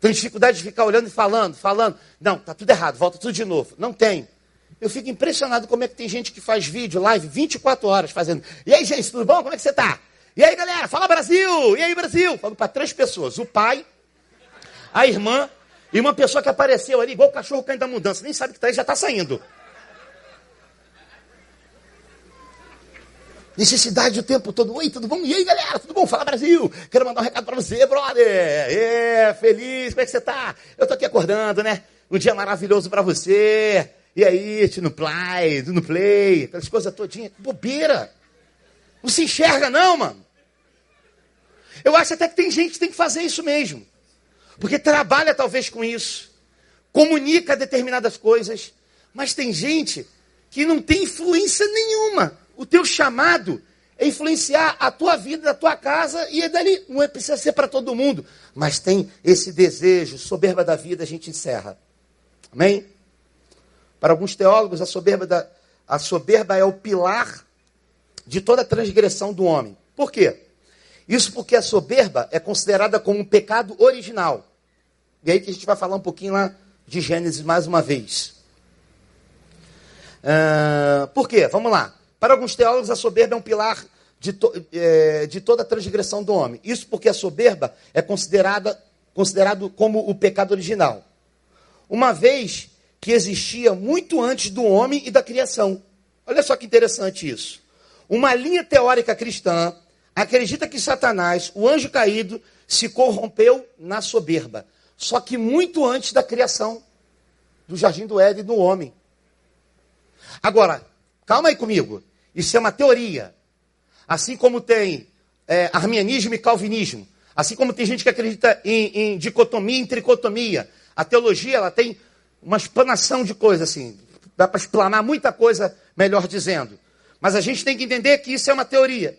Tenho dificuldade de ficar olhando e falando, falando. Não, tá tudo errado, volta tudo de novo. Não tem. Eu fico impressionado como é que tem gente que faz vídeo, live, 24 horas fazendo. E aí, gente, tudo bom? Como é que você tá? E aí, galera, fala Brasil! E aí, Brasil? Falo para três pessoas: o pai, a irmã e uma pessoa que apareceu ali, igual o cachorro caindo da mudança, nem sabe que tá aí, já está saindo. Necessidade o tempo todo. Oi, tudo bom? E aí, galera? Tudo bom? Fala, Brasil! Quero mandar um recado para você, brother! É, feliz, como é que você tá? Eu tô aqui acordando, né? Um dia maravilhoso para você. E aí, no play, no play, aquelas coisas todinhas. Bobeira! Não se enxerga, não, mano. Eu acho até que tem gente que tem que fazer isso mesmo. Porque trabalha talvez com isso. Comunica determinadas coisas. Mas tem gente que não tem influência nenhuma o teu chamado é influenciar a tua vida, a tua casa, e é dali não é, precisa ser para todo mundo, mas tem esse desejo, soberba da vida, a gente encerra. Amém? Para alguns teólogos, a soberba, da, a soberba é o pilar de toda transgressão do homem. Por quê? Isso porque a soberba é considerada como um pecado original. E aí que a gente vai falar um pouquinho lá de Gênesis mais uma vez. Uh, por quê? Vamos lá. Para alguns teólogos, a soberba é um pilar de, to, é, de toda a transgressão do homem. Isso porque a soberba é considerada considerado como o pecado original. Uma vez que existia muito antes do homem e da criação. Olha só que interessante isso. Uma linha teórica cristã acredita que Satanás, o anjo caído, se corrompeu na soberba. Só que muito antes da criação do jardim do Éden do homem. Agora, calma aí comigo. Isso é uma teoria. Assim como tem é, arminianismo e calvinismo. Assim como tem gente que acredita em, em dicotomia e tricotomia. A teologia ela tem uma explanação de coisas assim. Dá para explanar muita coisa, melhor dizendo. Mas a gente tem que entender que isso é uma teoria.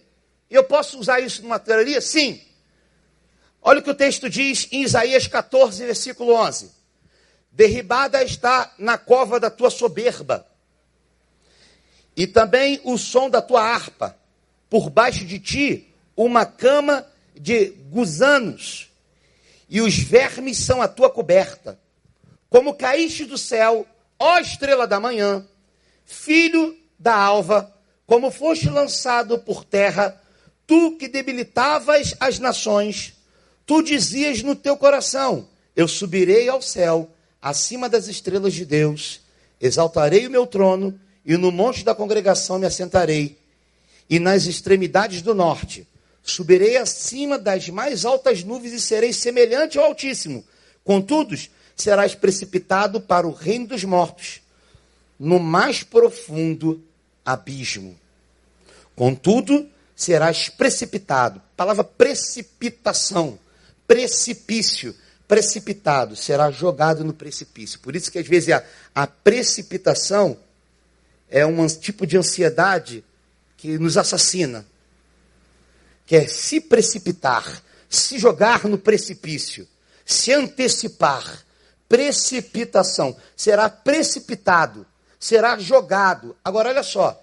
Eu posso usar isso numa teoria? Sim. Olha o que o texto diz em Isaías 14, versículo 11. Derribada está na cova da tua soberba e também o som da tua harpa. Por baixo de ti, uma cama de gusanos, e os vermes são a tua coberta. Como caíste do céu, ó estrela da manhã, filho da alva, como foste lançado por terra, tu que debilitavas as nações, tu dizias no teu coração: Eu subirei ao céu, acima das estrelas de Deus, exaltarei o meu trono e no monte da congregação me assentarei, e nas extremidades do norte subirei acima das mais altas nuvens e serei semelhante ao Altíssimo. Contudo, serás precipitado para o reino dos mortos, no mais profundo abismo. Contudo, serás precipitado. Palavra precipitação, precipício, precipitado, será jogado no precipício. Por isso que às vezes a, a precipitação é um tipo de ansiedade que nos assassina, que é se precipitar, se jogar no precipício, se antecipar, precipitação. Será precipitado, será jogado. Agora, olha só.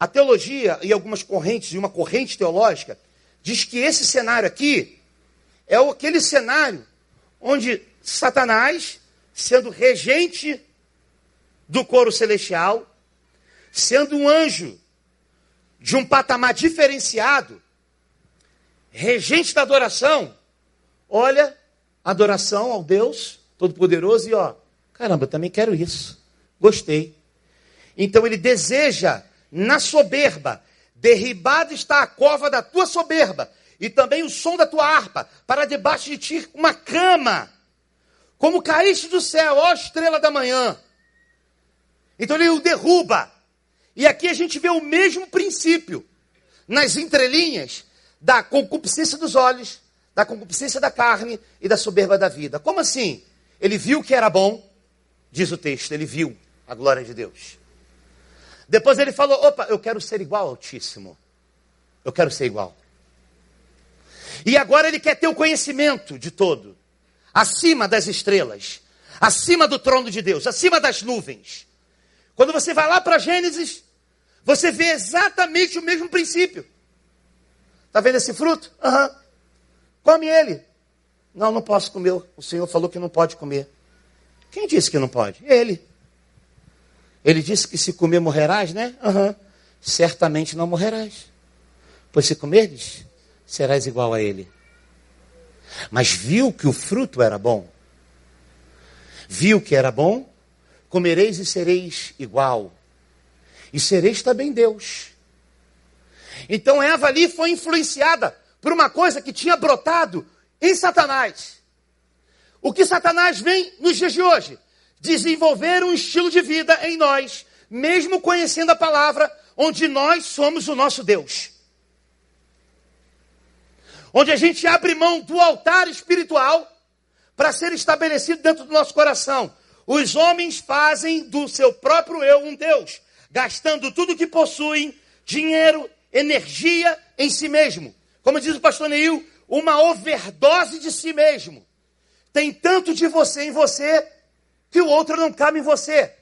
A teologia e algumas correntes, e uma corrente teológica, diz que esse cenário aqui é aquele cenário onde Satanás, sendo regente do coro celestial, sendo um anjo de um patamar diferenciado, regente da adoração, olha, adoração ao Deus Todo-Poderoso e ó, caramba, eu também quero isso. Gostei. Então ele deseja, na soberba, derribada está a cova da tua soberba, e também o som da tua harpa, para debaixo de ti uma cama, como caíste do céu, ó estrela da manhã. Então ele o derruba. E aqui a gente vê o mesmo princípio, nas entrelinhas, da concupiscência dos olhos, da concupiscência da carne e da soberba da vida. Como assim? Ele viu que era bom, diz o texto, ele viu a glória de Deus. Depois ele falou: opa, eu quero ser igual ao Altíssimo. Eu quero ser igual. E agora ele quer ter o conhecimento de todo, acima das estrelas, acima do trono de Deus, acima das nuvens. Quando você vai lá para Gênesis, você vê exatamente o mesmo princípio. Está vendo esse fruto? Uhum. Come ele. Não, não posso comer. O Senhor falou que não pode comer. Quem disse que não pode? Ele. Ele disse que se comer morrerás, né? Uhum. Certamente não morrerás. Pois se comerdes, serás igual a ele. Mas viu que o fruto era bom. Viu que era bom, comereis e sereis igual. E sereis também Deus. Então Eva ali foi influenciada por uma coisa que tinha brotado em Satanás. O que Satanás vem nos dias de hoje? Desenvolver um estilo de vida em nós, mesmo conhecendo a palavra, onde nós somos o nosso Deus. Onde a gente abre mão do altar espiritual para ser estabelecido dentro do nosso coração. Os homens fazem do seu próprio eu um Deus, gastando tudo que possuem, dinheiro, energia em si mesmo. Como diz o pastor Neil, uma overdose de si mesmo. Tem tanto de você em você que o outro não cabe em você.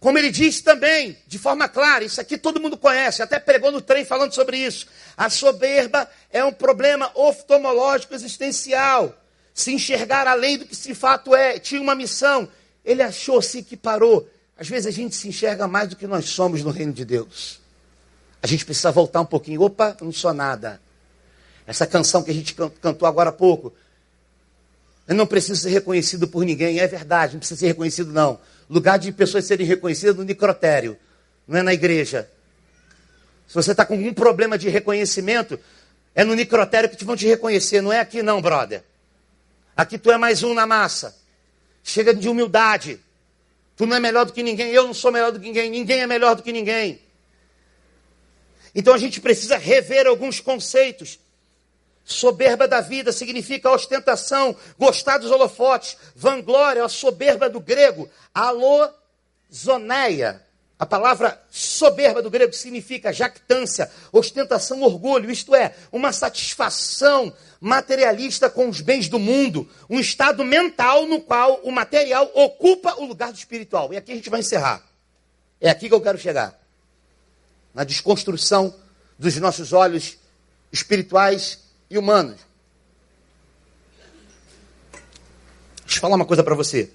Como ele diz também, de forma clara, isso aqui todo mundo conhece, até pregou no trem falando sobre isso. A soberba é um problema oftalmológico existencial. Se enxergar além do que de fato é, tinha uma missão. Ele achou-se que parou. Às vezes a gente se enxerga mais do que nós somos no reino de Deus. A gente precisa voltar um pouquinho. Opa, não sou nada. Essa canção que a gente cantou agora há pouco. Eu não preciso ser reconhecido por ninguém. É verdade, não precisa ser reconhecido, não. Lugar de pessoas serem reconhecidas no necrotério, não é na igreja. Se você está com algum problema de reconhecimento, é no necrotério que te vão te reconhecer, não é aqui não, brother. Aqui tu é mais um na massa. Chega de humildade. Tu não é melhor do que ninguém, eu não sou melhor do que ninguém, ninguém é melhor do que ninguém. Então a gente precisa rever alguns conceitos. Soberba da vida significa ostentação, gostar dos holofotes, vanglória, a soberba do grego, alozoneia. A palavra soberba do grego significa jactância, ostentação, orgulho, isto é, uma satisfação materialista com os bens do mundo, um estado mental no qual o material ocupa o lugar do espiritual. E aqui a gente vai encerrar. É aqui que eu quero chegar na desconstrução dos nossos olhos espirituais e humanos. Deixa eu falar uma coisa para você.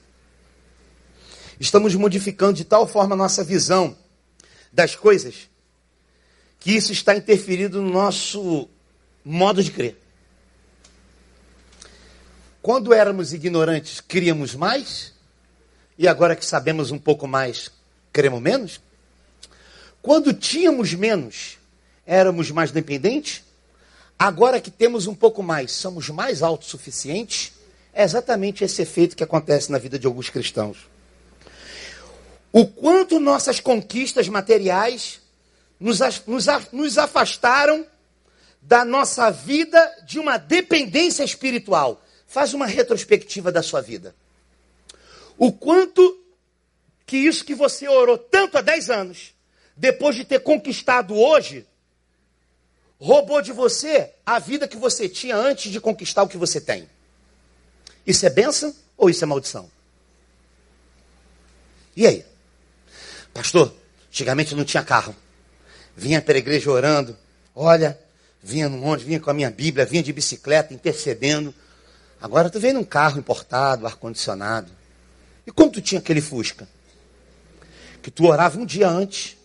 Estamos modificando de tal forma a nossa visão das coisas que isso está interferindo no nosso modo de crer. Quando éramos ignorantes, criamos mais, e agora que sabemos um pouco mais, cremos menos? Quando tínhamos menos, éramos mais dependentes. Agora que temos um pouco mais, somos mais autossuficientes. É exatamente esse efeito que acontece na vida de alguns cristãos. O quanto nossas conquistas materiais nos, afastaram da nossa vida de uma dependência espiritual. Faz uma retrospectiva da sua vida. O quanto que isso que você orou tanto há 10 anos, depois de ter conquistado hoje, roubou de você a vida que você tinha antes de conquistar o que você tem. Isso é bênção ou isso é maldição? E aí? Pastor, antigamente não tinha carro. Vinha para a igreja orando. Olha, vinha no monte, vinha com a minha Bíblia, vinha de bicicleta, intercedendo. Agora tu vem num carro importado, ar-condicionado. E como tu tinha aquele Fusca? Que tu orava um dia antes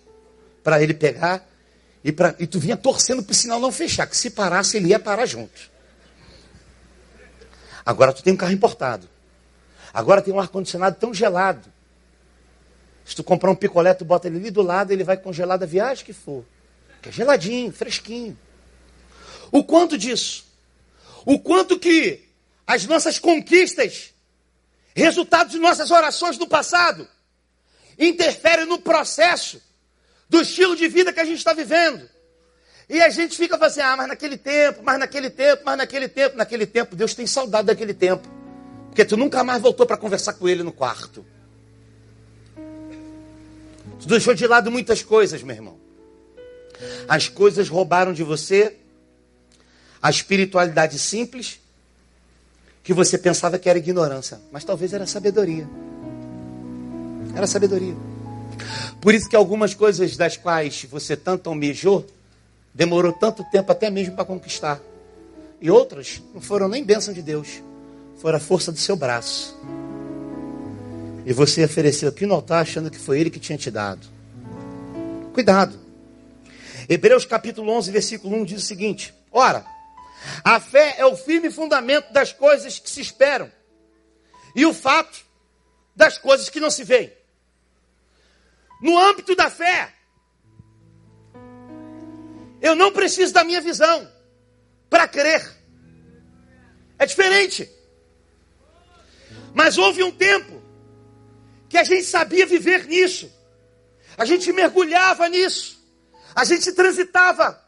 para ele pegar e, pra, e tu vinha torcendo para o sinal não fechar, que se parasse ele ia parar junto. Agora tu tem um carro importado. Agora tem um ar-condicionado tão gelado. Se tu comprar um picolé, tu bota ele ali do lado, ele vai congelar da viagem que for. Que é geladinho, fresquinho. O quanto disso? O quanto que as nossas conquistas, resultado de nossas orações do passado, interferem no processo do estilo de vida que a gente está vivendo. E a gente fica falando assim, ah, mas naquele tempo, mas naquele tempo, mas naquele tempo, naquele tempo, Deus tem saudade daquele tempo. Porque tu nunca mais voltou para conversar com ele no quarto. Tu deixou de lado muitas coisas, meu irmão. As coisas roubaram de você a espiritualidade simples, que você pensava que era ignorância, mas talvez era sabedoria. Era sabedoria. Por isso que algumas coisas das quais você tanto almejou, demorou tanto tempo até mesmo para conquistar. E outras não foram nem bênção de Deus, foram a força do seu braço. E você ofereceu aqui no altar achando que foi ele que tinha te dado. Cuidado. Hebreus capítulo 11, versículo 1 diz o seguinte: Ora, a fé é o firme fundamento das coisas que se esperam e o fato das coisas que não se veem. No âmbito da fé, eu não preciso da minha visão para crer. É diferente. Mas houve um tempo que a gente sabia viver nisso. A gente mergulhava nisso. A gente transitava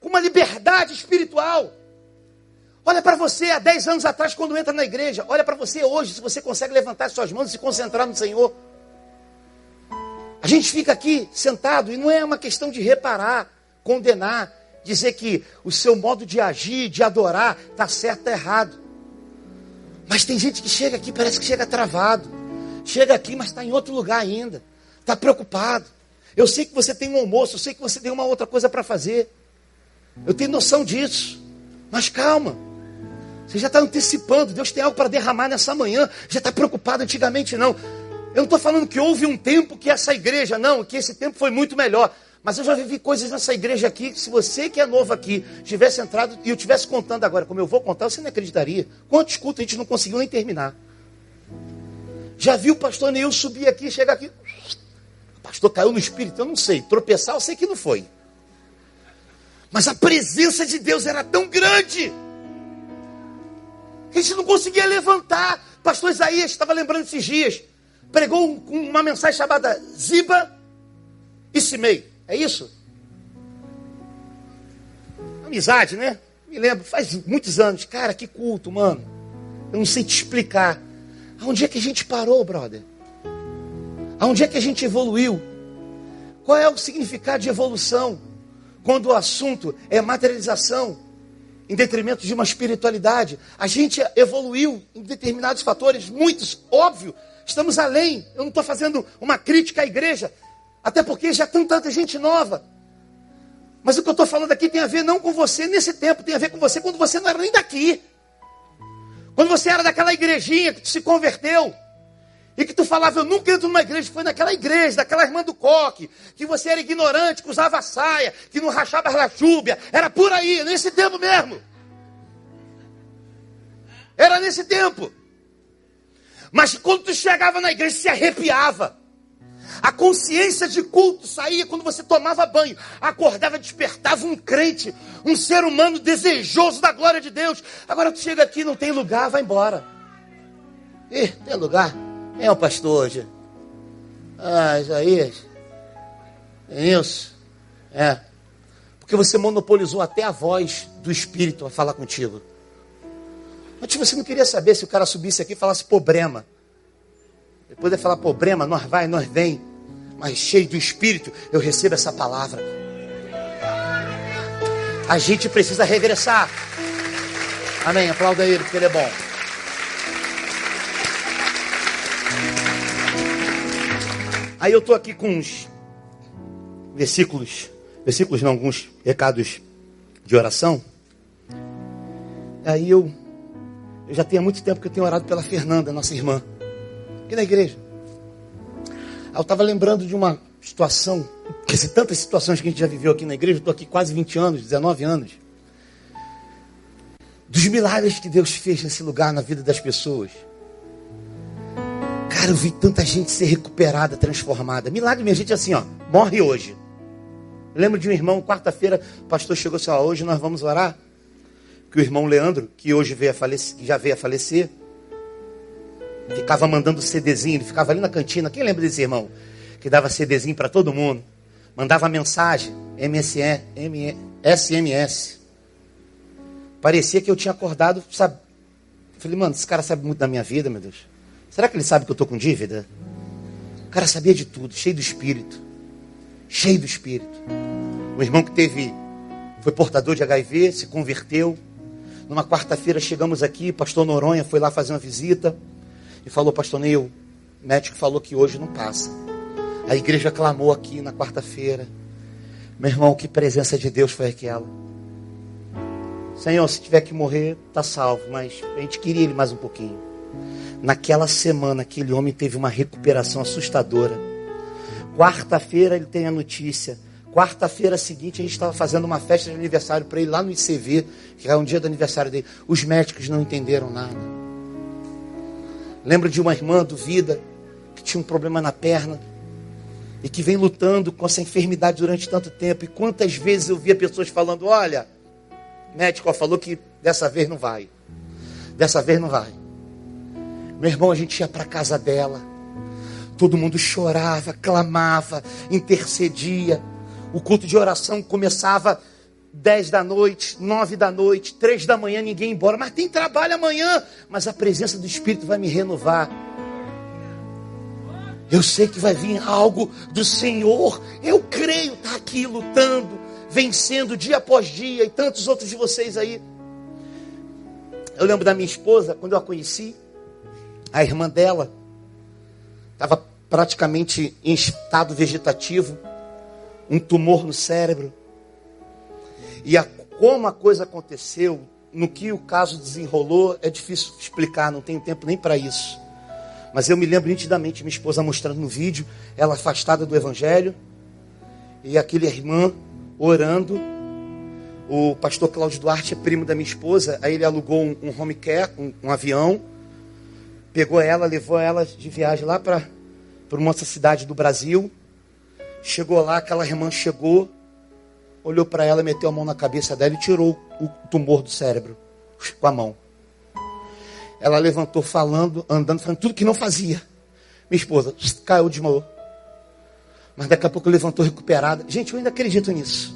com uma liberdade espiritual. Olha para você há 10 anos atrás, quando entra na igreja. Olha para você hoje, se você consegue levantar suas mãos e se concentrar no Senhor. Gente fica aqui sentado e não é uma questão de reparar, condenar, dizer que o seu modo de agir, de adorar, está certo ou errado. Mas tem gente que chega aqui, parece que chega travado. Chega aqui, mas está em outro lugar ainda. Está preocupado. Eu sei que você tem um almoço, eu sei que você tem uma outra coisa para fazer. Eu tenho noção disso. Mas calma. Você já está antecipando. Deus tem algo para derramar nessa manhã. Já está preocupado antigamente, não. Eu não estou falando que houve um tempo que essa igreja, não, que esse tempo foi muito melhor. Mas eu já vivi coisas nessa igreja aqui, que se você que é novo aqui tivesse entrado e eu estivesse contando agora, como eu vou contar, você não acreditaria. Quantos cultos a gente não conseguiu nem terminar? Já viu o pastor Neil subir aqui, chegar aqui. O pastor caiu no espírito, eu não sei. Tropeçar, eu sei que não foi. Mas a presença de Deus era tão grande que a gente não conseguia levantar. Pastor Isaías estava lembrando esses dias pregou uma mensagem chamada Ziba e Simei. É isso? Amizade, né? Me lembro, faz muitos anos. Cara, que culto, mano. Eu não sei te explicar. Aonde é que a gente parou, brother? Aonde é que a gente evoluiu? Qual é o significado de evolução? Quando o assunto é materialização, em detrimento de uma espiritualidade. A gente evoluiu em determinados fatores, muitos, óbvio, Estamos além. Eu não estou fazendo uma crítica à igreja, até porque já tem tanta gente nova. Mas o que eu estou falando aqui tem a ver não com você nesse tempo, tem a ver com você quando você não era nem daqui. Quando você era daquela igrejinha que se converteu. E que tu falava, eu nunca entro numa igreja, foi naquela igreja, daquela irmã do coque, que você era ignorante, que usava saia, que não rachava a chúbia. Era por aí, nesse tempo mesmo. Era nesse tempo. Mas quando tu chegava na igreja, se arrepiava. A consciência de culto saía quando você tomava banho, acordava, despertava um crente, um ser humano desejoso da glória de Deus. Agora tu chega aqui, não tem lugar, vai embora. Ih, tem lugar? É o pastor hoje. Ah, Isaías. É isso. É. Porque você monopolizou até a voz do Espírito a falar contigo. Mas tipo, você não queria saber se o cara subisse aqui e falasse problema. Depois de falar problema, nós vai, nós vem. Mas cheio do Espírito, eu recebo essa palavra. A gente precisa regressar. Amém. Aplauda ele, porque ele é bom. Aí eu estou aqui com uns versículos, versículos não, alguns recados de oração. Aí eu eu já tenho muito tempo que eu tenho orado pela Fernanda, nossa irmã, aqui na igreja. Eu estava lembrando de uma situação, quer dizer, tantas situações que a gente já viveu aqui na igreja, estou aqui quase 20 anos, 19 anos. Dos milagres que Deus fez nesse lugar na vida das pessoas. Cara, eu vi tanta gente ser recuperada, transformada. Milagre, minha gente, é assim, ó, morre hoje. Eu lembro de um irmão, quarta-feira, o pastor chegou assim, ó, hoje nós vamos orar. Que o irmão Leandro, que hoje veio a falecer, já veio a falecer, ficava mandando CDzinho, ele ficava ali na cantina. Quem lembra desse irmão? Que dava CDzinho para todo mundo. Mandava mensagem, MSN, SMS. Parecia que eu tinha acordado, sabe? Falei, mano, esse cara sabe muito da minha vida, meu Deus. Será que ele sabe que eu estou com dívida? O cara sabia de tudo, cheio do espírito. Cheio do espírito. Um irmão que teve, foi portador de HIV, se converteu. Numa quarta-feira chegamos aqui, pastor Noronha foi lá fazer uma visita e falou, pastor Neil, o médico falou que hoje não passa. A igreja clamou aqui na quarta-feira. Meu irmão, que presença de Deus foi aquela. Senhor, se tiver que morrer, tá salvo, mas a gente queria ele mais um pouquinho. Naquela semana, aquele homem teve uma recuperação assustadora. Quarta-feira ele tem a notícia. Quarta-feira seguinte a gente estava fazendo uma festa de aniversário para ele lá no ICV, que é um dia do aniversário dele. Os médicos não entenderam nada. Lembro de uma irmã do Vida que tinha um problema na perna e que vem lutando com essa enfermidade durante tanto tempo. E quantas vezes eu via pessoas falando: Olha, médico falou que dessa vez não vai. Dessa vez não vai. Meu irmão, a gente ia para casa dela. Todo mundo chorava, clamava, intercedia. O culto de oração começava dez da noite, nove da noite, três da manhã, ninguém embora. Mas tem trabalho amanhã. Mas a presença do Espírito vai me renovar. Eu sei que vai vir algo do Senhor. Eu creio, está aqui lutando, vencendo dia após dia, e tantos outros de vocês aí. Eu lembro da minha esposa, quando eu a conheci, a irmã dela estava praticamente em estado vegetativo, um tumor no cérebro. E a, como a coisa aconteceu, no que o caso desenrolou, é difícil explicar, não tenho tempo nem para isso. Mas eu me lembro nitidamente minha esposa mostrando no vídeo, ela afastada do evangelho, e aquele irmã orando. O pastor Cláudio Duarte é primo da minha esposa, aí ele alugou um, um home care, um, um avião, pegou ela, levou ela de viagem lá para uma cidade do Brasil. Chegou lá, aquela irmã chegou, olhou para ela, meteu a mão na cabeça dela e tirou o tumor do cérebro com a mão. Ela levantou falando, andando, falando tudo que não fazia. Minha esposa caiu, desmaiou. Mas daqui a pouco levantou recuperada. Gente, eu ainda acredito nisso.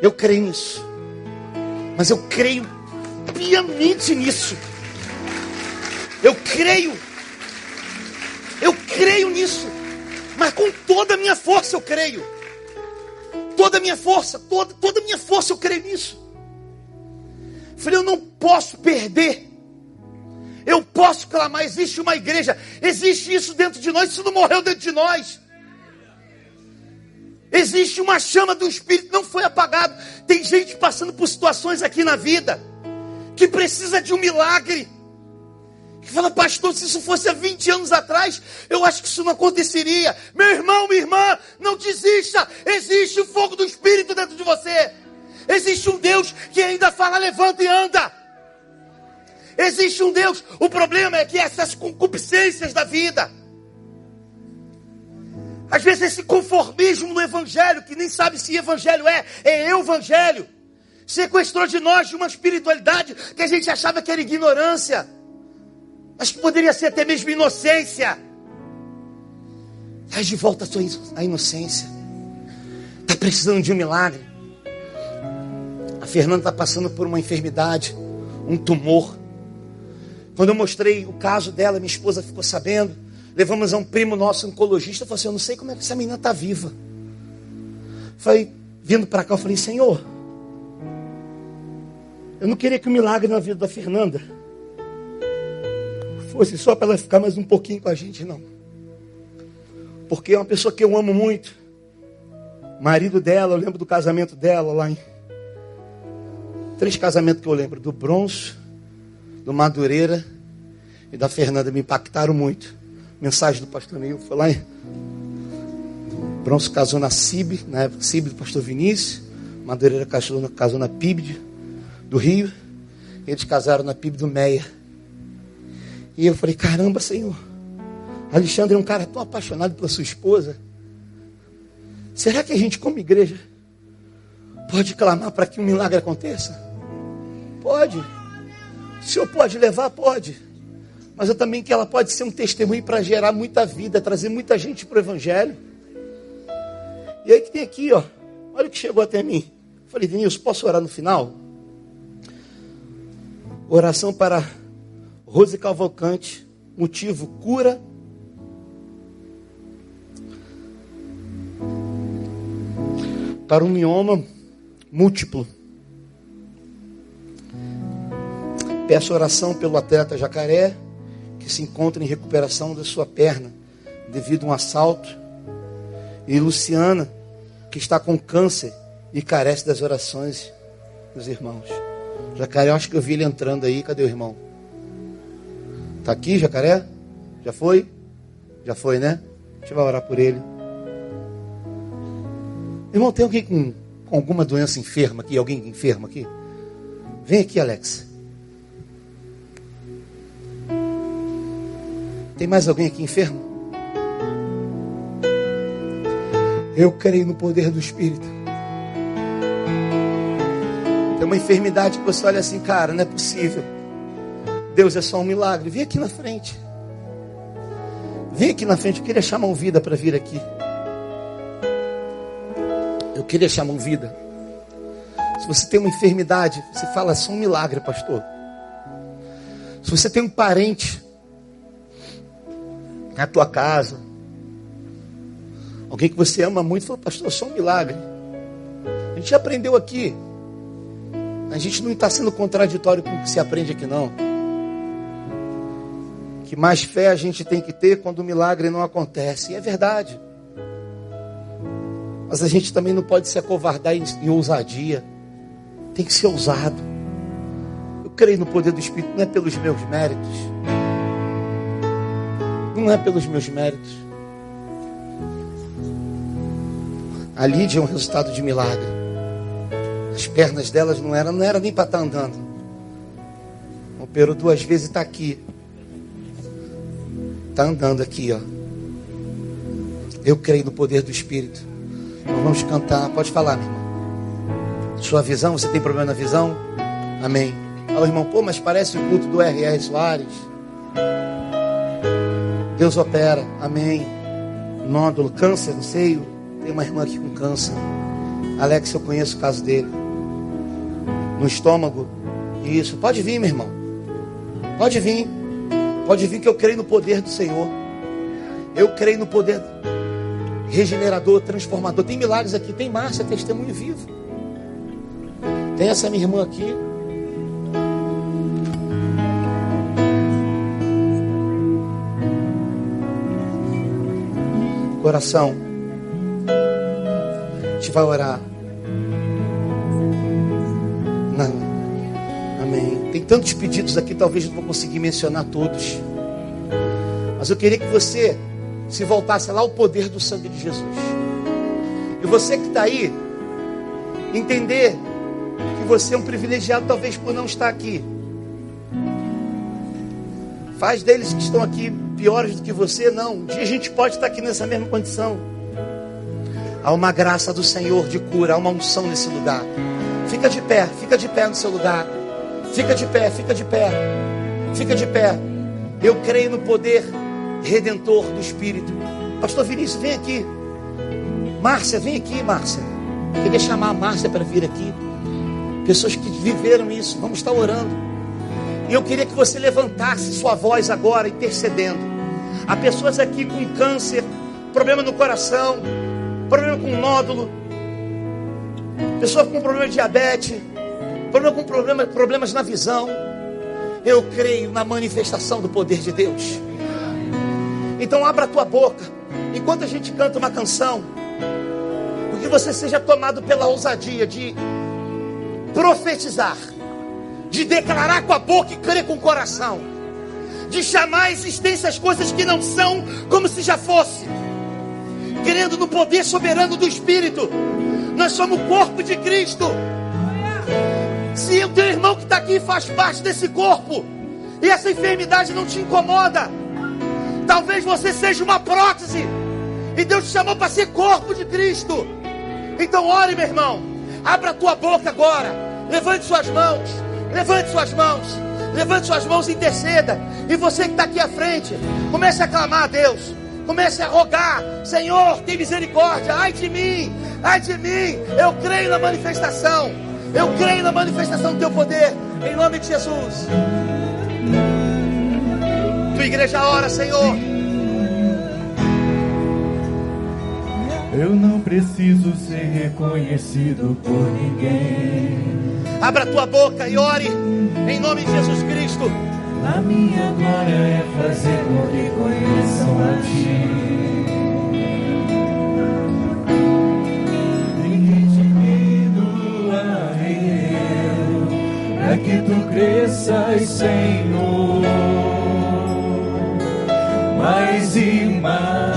Eu creio nisso. Mas eu creio piamente nisso. Eu creio. Eu creio nisso. Mas com toda a minha força eu creio. Toda a minha força, toda, toda a minha força eu creio nisso. Falei, eu não posso perder. Eu posso clamar, existe uma igreja, existe isso dentro de nós, isso não morreu dentro de nós. Existe uma chama do Espírito, não foi apagado. Tem gente passando por situações aqui na vida que precisa de um milagre. Que fala, pastor, se isso fosse há 20 anos atrás, eu acho que isso não aconteceria. Meu irmão, minha irmã, não desista. Existe o fogo do Espírito dentro de você. Existe um Deus que ainda fala, levanta e anda. Existe um Deus. O problema é que essas concupiscências da vida, às vezes esse conformismo no Evangelho, que nem sabe se Evangelho é, é Evangelho, sequestrou de nós de uma espiritualidade que a gente achava que era ignorância mas que poderia ser até mesmo inocência. Traz de volta a sua a inocência. Está precisando de um milagre. A Fernanda está passando por uma enfermidade, um tumor. Quando eu mostrei o caso dela, minha esposa ficou sabendo. Levamos a um primo nosso, oncologista, falou assim: Eu não sei como é que essa menina está viva. Foi vindo para cá, eu falei: Senhor, eu não queria que o milagre na vida da Fernanda fosse só para ela ficar mais um pouquinho com a gente, não. porque é uma pessoa que eu amo muito. marido dela, eu lembro do casamento dela lá em. Três casamentos que eu lembro: do Bronzo, do Madureira e da Fernanda. Me impactaram muito. Mensagem do pastor Neil foi lá em. Bronzo casou na CIB, na época CIB do pastor Vinícius. Madureira casou, casou na PIB do Rio. Eles casaram na PIB do Meia. E eu falei: caramba, Senhor. Alexandre é um cara tão apaixonado pela sua esposa. Será que a gente, como igreja, pode clamar para que um milagre aconteça? Pode. O Senhor pode levar? Pode. Mas eu também que ela pode ser um testemunho para gerar muita vida, trazer muita gente para o Evangelho. E aí que tem aqui, ó. Olha o que chegou até mim. falei, Denilson, posso orar no final? Oração para Rose Cavalcante. Motivo, cura para um mioma múltiplo. Peço oração pelo atleta Jacaré, que se encontra em recuperação da sua perna devido a um assalto. E Luciana, que está com câncer e carece das orações dos irmãos. Jacaré, eu acho que eu vi ele entrando aí. Cadê o irmão? Está aqui, Jacaré? Já foi? Já foi, né? A gente vai orar por ele. Irmão, tem alguém com, com alguma doença enferma aqui? Alguém enfermo aqui? Vem aqui, Alex. Tem mais alguém aqui enfermo? Eu creio no poder do Espírito. Tem uma enfermidade que você olha assim, cara, não é possível. Deus é só um milagre. Vem aqui na frente. Vem aqui na frente. Eu queria chamar um vida para vir aqui. Eu queria chamar um vida. Se você tem uma enfermidade, você fala, é um milagre, pastor. Se você tem um parente na tua casa, alguém que você ama muito, fala, pastor, só um milagre. A gente aprendeu aqui. A gente não está sendo contraditório com o que se aprende aqui, não. Que mais fé a gente tem que ter quando o milagre não acontece. E é verdade. Mas a gente também não pode se acovardar em, em ousadia. Tem que ser ousado. Eu creio no poder do Espírito, não é pelos meus méritos. Não é pelos meus méritos. A Lídia é um resultado de milagre. As pernas delas não eram, não era nem para estar tá andando. Operou duas vezes e está aqui. Está andando aqui, ó. Eu creio no poder do Espírito. Nós vamos cantar. Pode falar, meu irmão. Sua visão, você tem problema na visão? Amém. Fala, irmão, pô, mas parece o culto do R.R. Soares. Deus opera. Amém. Nódulo, câncer no seio. Tem uma irmã aqui com câncer. Alex, eu conheço o caso dele. No estômago. Isso. Pode vir, meu irmão. Pode vir. Pode vir que eu creio no poder do Senhor. Eu creio no poder regenerador, transformador. Tem milagres aqui, tem Márcia, testemunho vivo. Tem essa minha irmã aqui. Coração. A gente vai orar. Não. Tem tantos pedidos aqui, talvez não vou conseguir mencionar todos. Mas eu queria que você se voltasse lá o poder do sangue de Jesus. E você que está aí, entender que você é um privilegiado, talvez por não estar aqui. Faz deles que estão aqui piores do que você, não. Um dia a gente pode estar aqui nessa mesma condição. Há uma graça do Senhor de cura, há uma unção nesse lugar. Fica de pé, fica de pé no seu lugar. Fica de pé, fica de pé. Fica de pé. Eu creio no poder redentor do Espírito. Pastor Vinícius, vem aqui. Márcia, vem aqui, Márcia. Queria chamar a Márcia para vir aqui. Pessoas que viveram isso, vamos estar orando. E eu queria que você levantasse sua voz agora, intercedendo. Há pessoas aqui com câncer, problema no coração, problema com nódulo, pessoas com problema de diabetes, problema com problema, problemas na visão. Eu creio na manifestação do poder de Deus. Então abra a tua boca. enquanto a gente canta uma canção, que você seja tomado pela ousadia de profetizar, de declarar com a boca e crer com o coração, de chamar a existência as coisas que não são como se já fosse, crendo no poder soberano do Espírito. Nós somos o corpo de Cristo. Se o teu irmão que está aqui faz parte desse corpo, e essa enfermidade não te incomoda, talvez você seja uma prótese, e Deus te chamou para ser corpo de Cristo. Então ore, meu irmão. Abra a tua boca agora. Levante suas mãos. Levante suas mãos. Levante suas mãos e interceda. E você que está aqui à frente, comece a clamar a Deus. Comece a rogar: Senhor, tem misericórdia. Ai de mim, ai de mim. Eu creio na manifestação. Eu creio na manifestação do teu poder. Em nome de Jesus. Tua igreja ora, Senhor. Eu não preciso ser reconhecido por ninguém. Abra tua boca e ore em nome de Jesus Cristo. A minha glória é fazer com que conheçam a ti. Para que tu cresças, Senhor, mais e mais.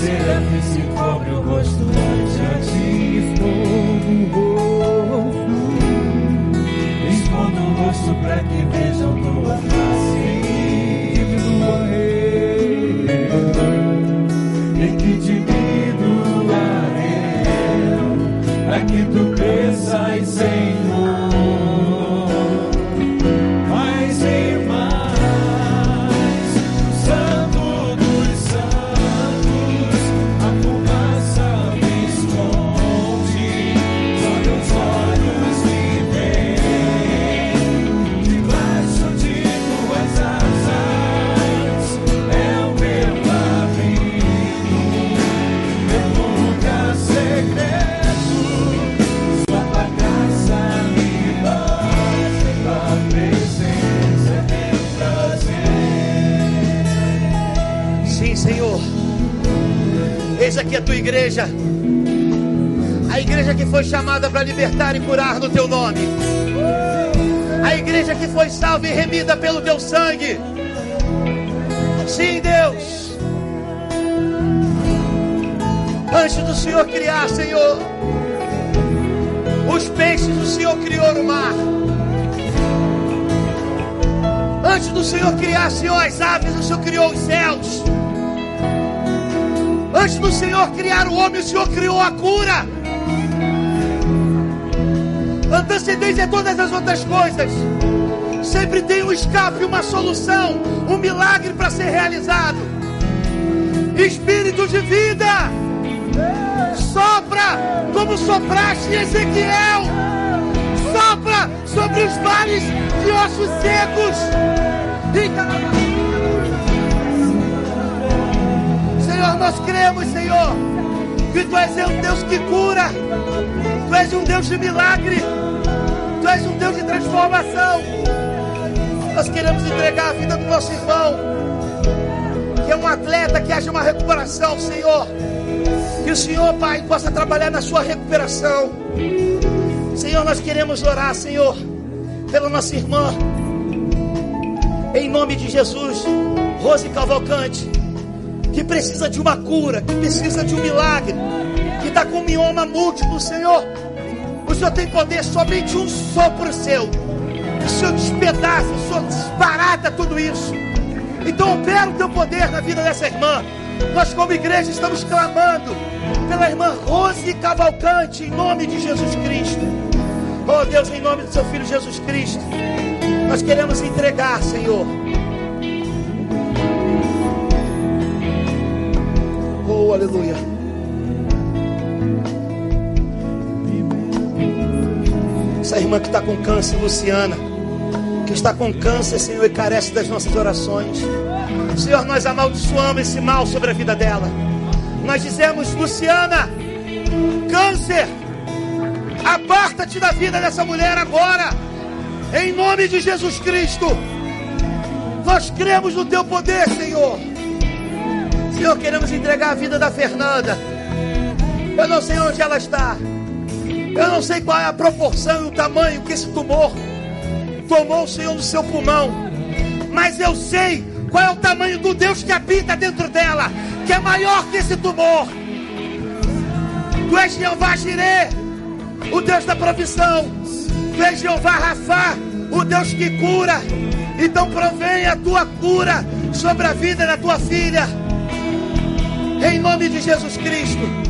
serafim se cobre o rosto ante ti expondo o rosto expondo o rosto para que vejam tua face aqui a tua igreja. A igreja que foi chamada para libertar e curar no teu nome. A igreja que foi salva e remida pelo teu sangue. Sim, Deus. Antes do Senhor criar, Senhor, os peixes, o Senhor criou no mar. Antes do Senhor criar, Senhor, as aves, o Senhor criou os céus. Antes do Senhor criar o homem, o Senhor criou a cura. Antecedência a todas as outras coisas. Sempre tem um escape, uma solução, um milagre para ser realizado. Espírito de vida, sopra como sopraste Ezequiel. Sopra sobre os vales de ossos secos. E nós cremos, Senhor, que Tu és um Deus que cura, Tu és um Deus de milagre, Tu és um Deus de transformação. Nós queremos entregar a vida do nosso irmão, que é um atleta, que haja uma recuperação, Senhor. Que o Senhor, Pai, possa trabalhar na sua recuperação. Senhor, nós queremos orar, Senhor, pela nossa irmã. Em nome de Jesus, Rose Cavalcante que precisa de uma cura, que precisa de um milagre, que está com mioma múltiplo, Senhor. O Senhor tem poder, somente um sopro seu. O Senhor despedaça, o Senhor desbarata tudo isso. Então opera o teu poder na vida dessa irmã. Nós, como igreja, estamos clamando pela irmã Rose Cavalcante, em nome de Jesus Cristo. Oh Deus, em nome do seu Filho Jesus Cristo, nós queremos entregar, Senhor Oh, aleluia. Essa irmã que está com câncer, Luciana, que está com câncer, Senhor, e carece das nossas orações. Senhor, nós amaldiçoamos esse mal sobre a vida dela. Nós dizemos, Luciana, câncer, aparta-te da vida dessa mulher agora, em nome de Jesus Cristo. Nós cremos no teu poder, Senhor. Senhor, queremos entregar a vida da Fernanda. Eu não sei onde ela está. Eu não sei qual é a proporção e o tamanho que esse tumor tomou Senhor no seu pulmão. Mas eu sei qual é o tamanho do Deus que habita dentro dela, que é maior que esse tumor. Tu és Jeová Jireh, o Deus da provisão. Tu és Jeová Rafá, o Deus que cura. Então provém a tua cura sobre a vida da tua filha. Em nome de Jesus Cristo.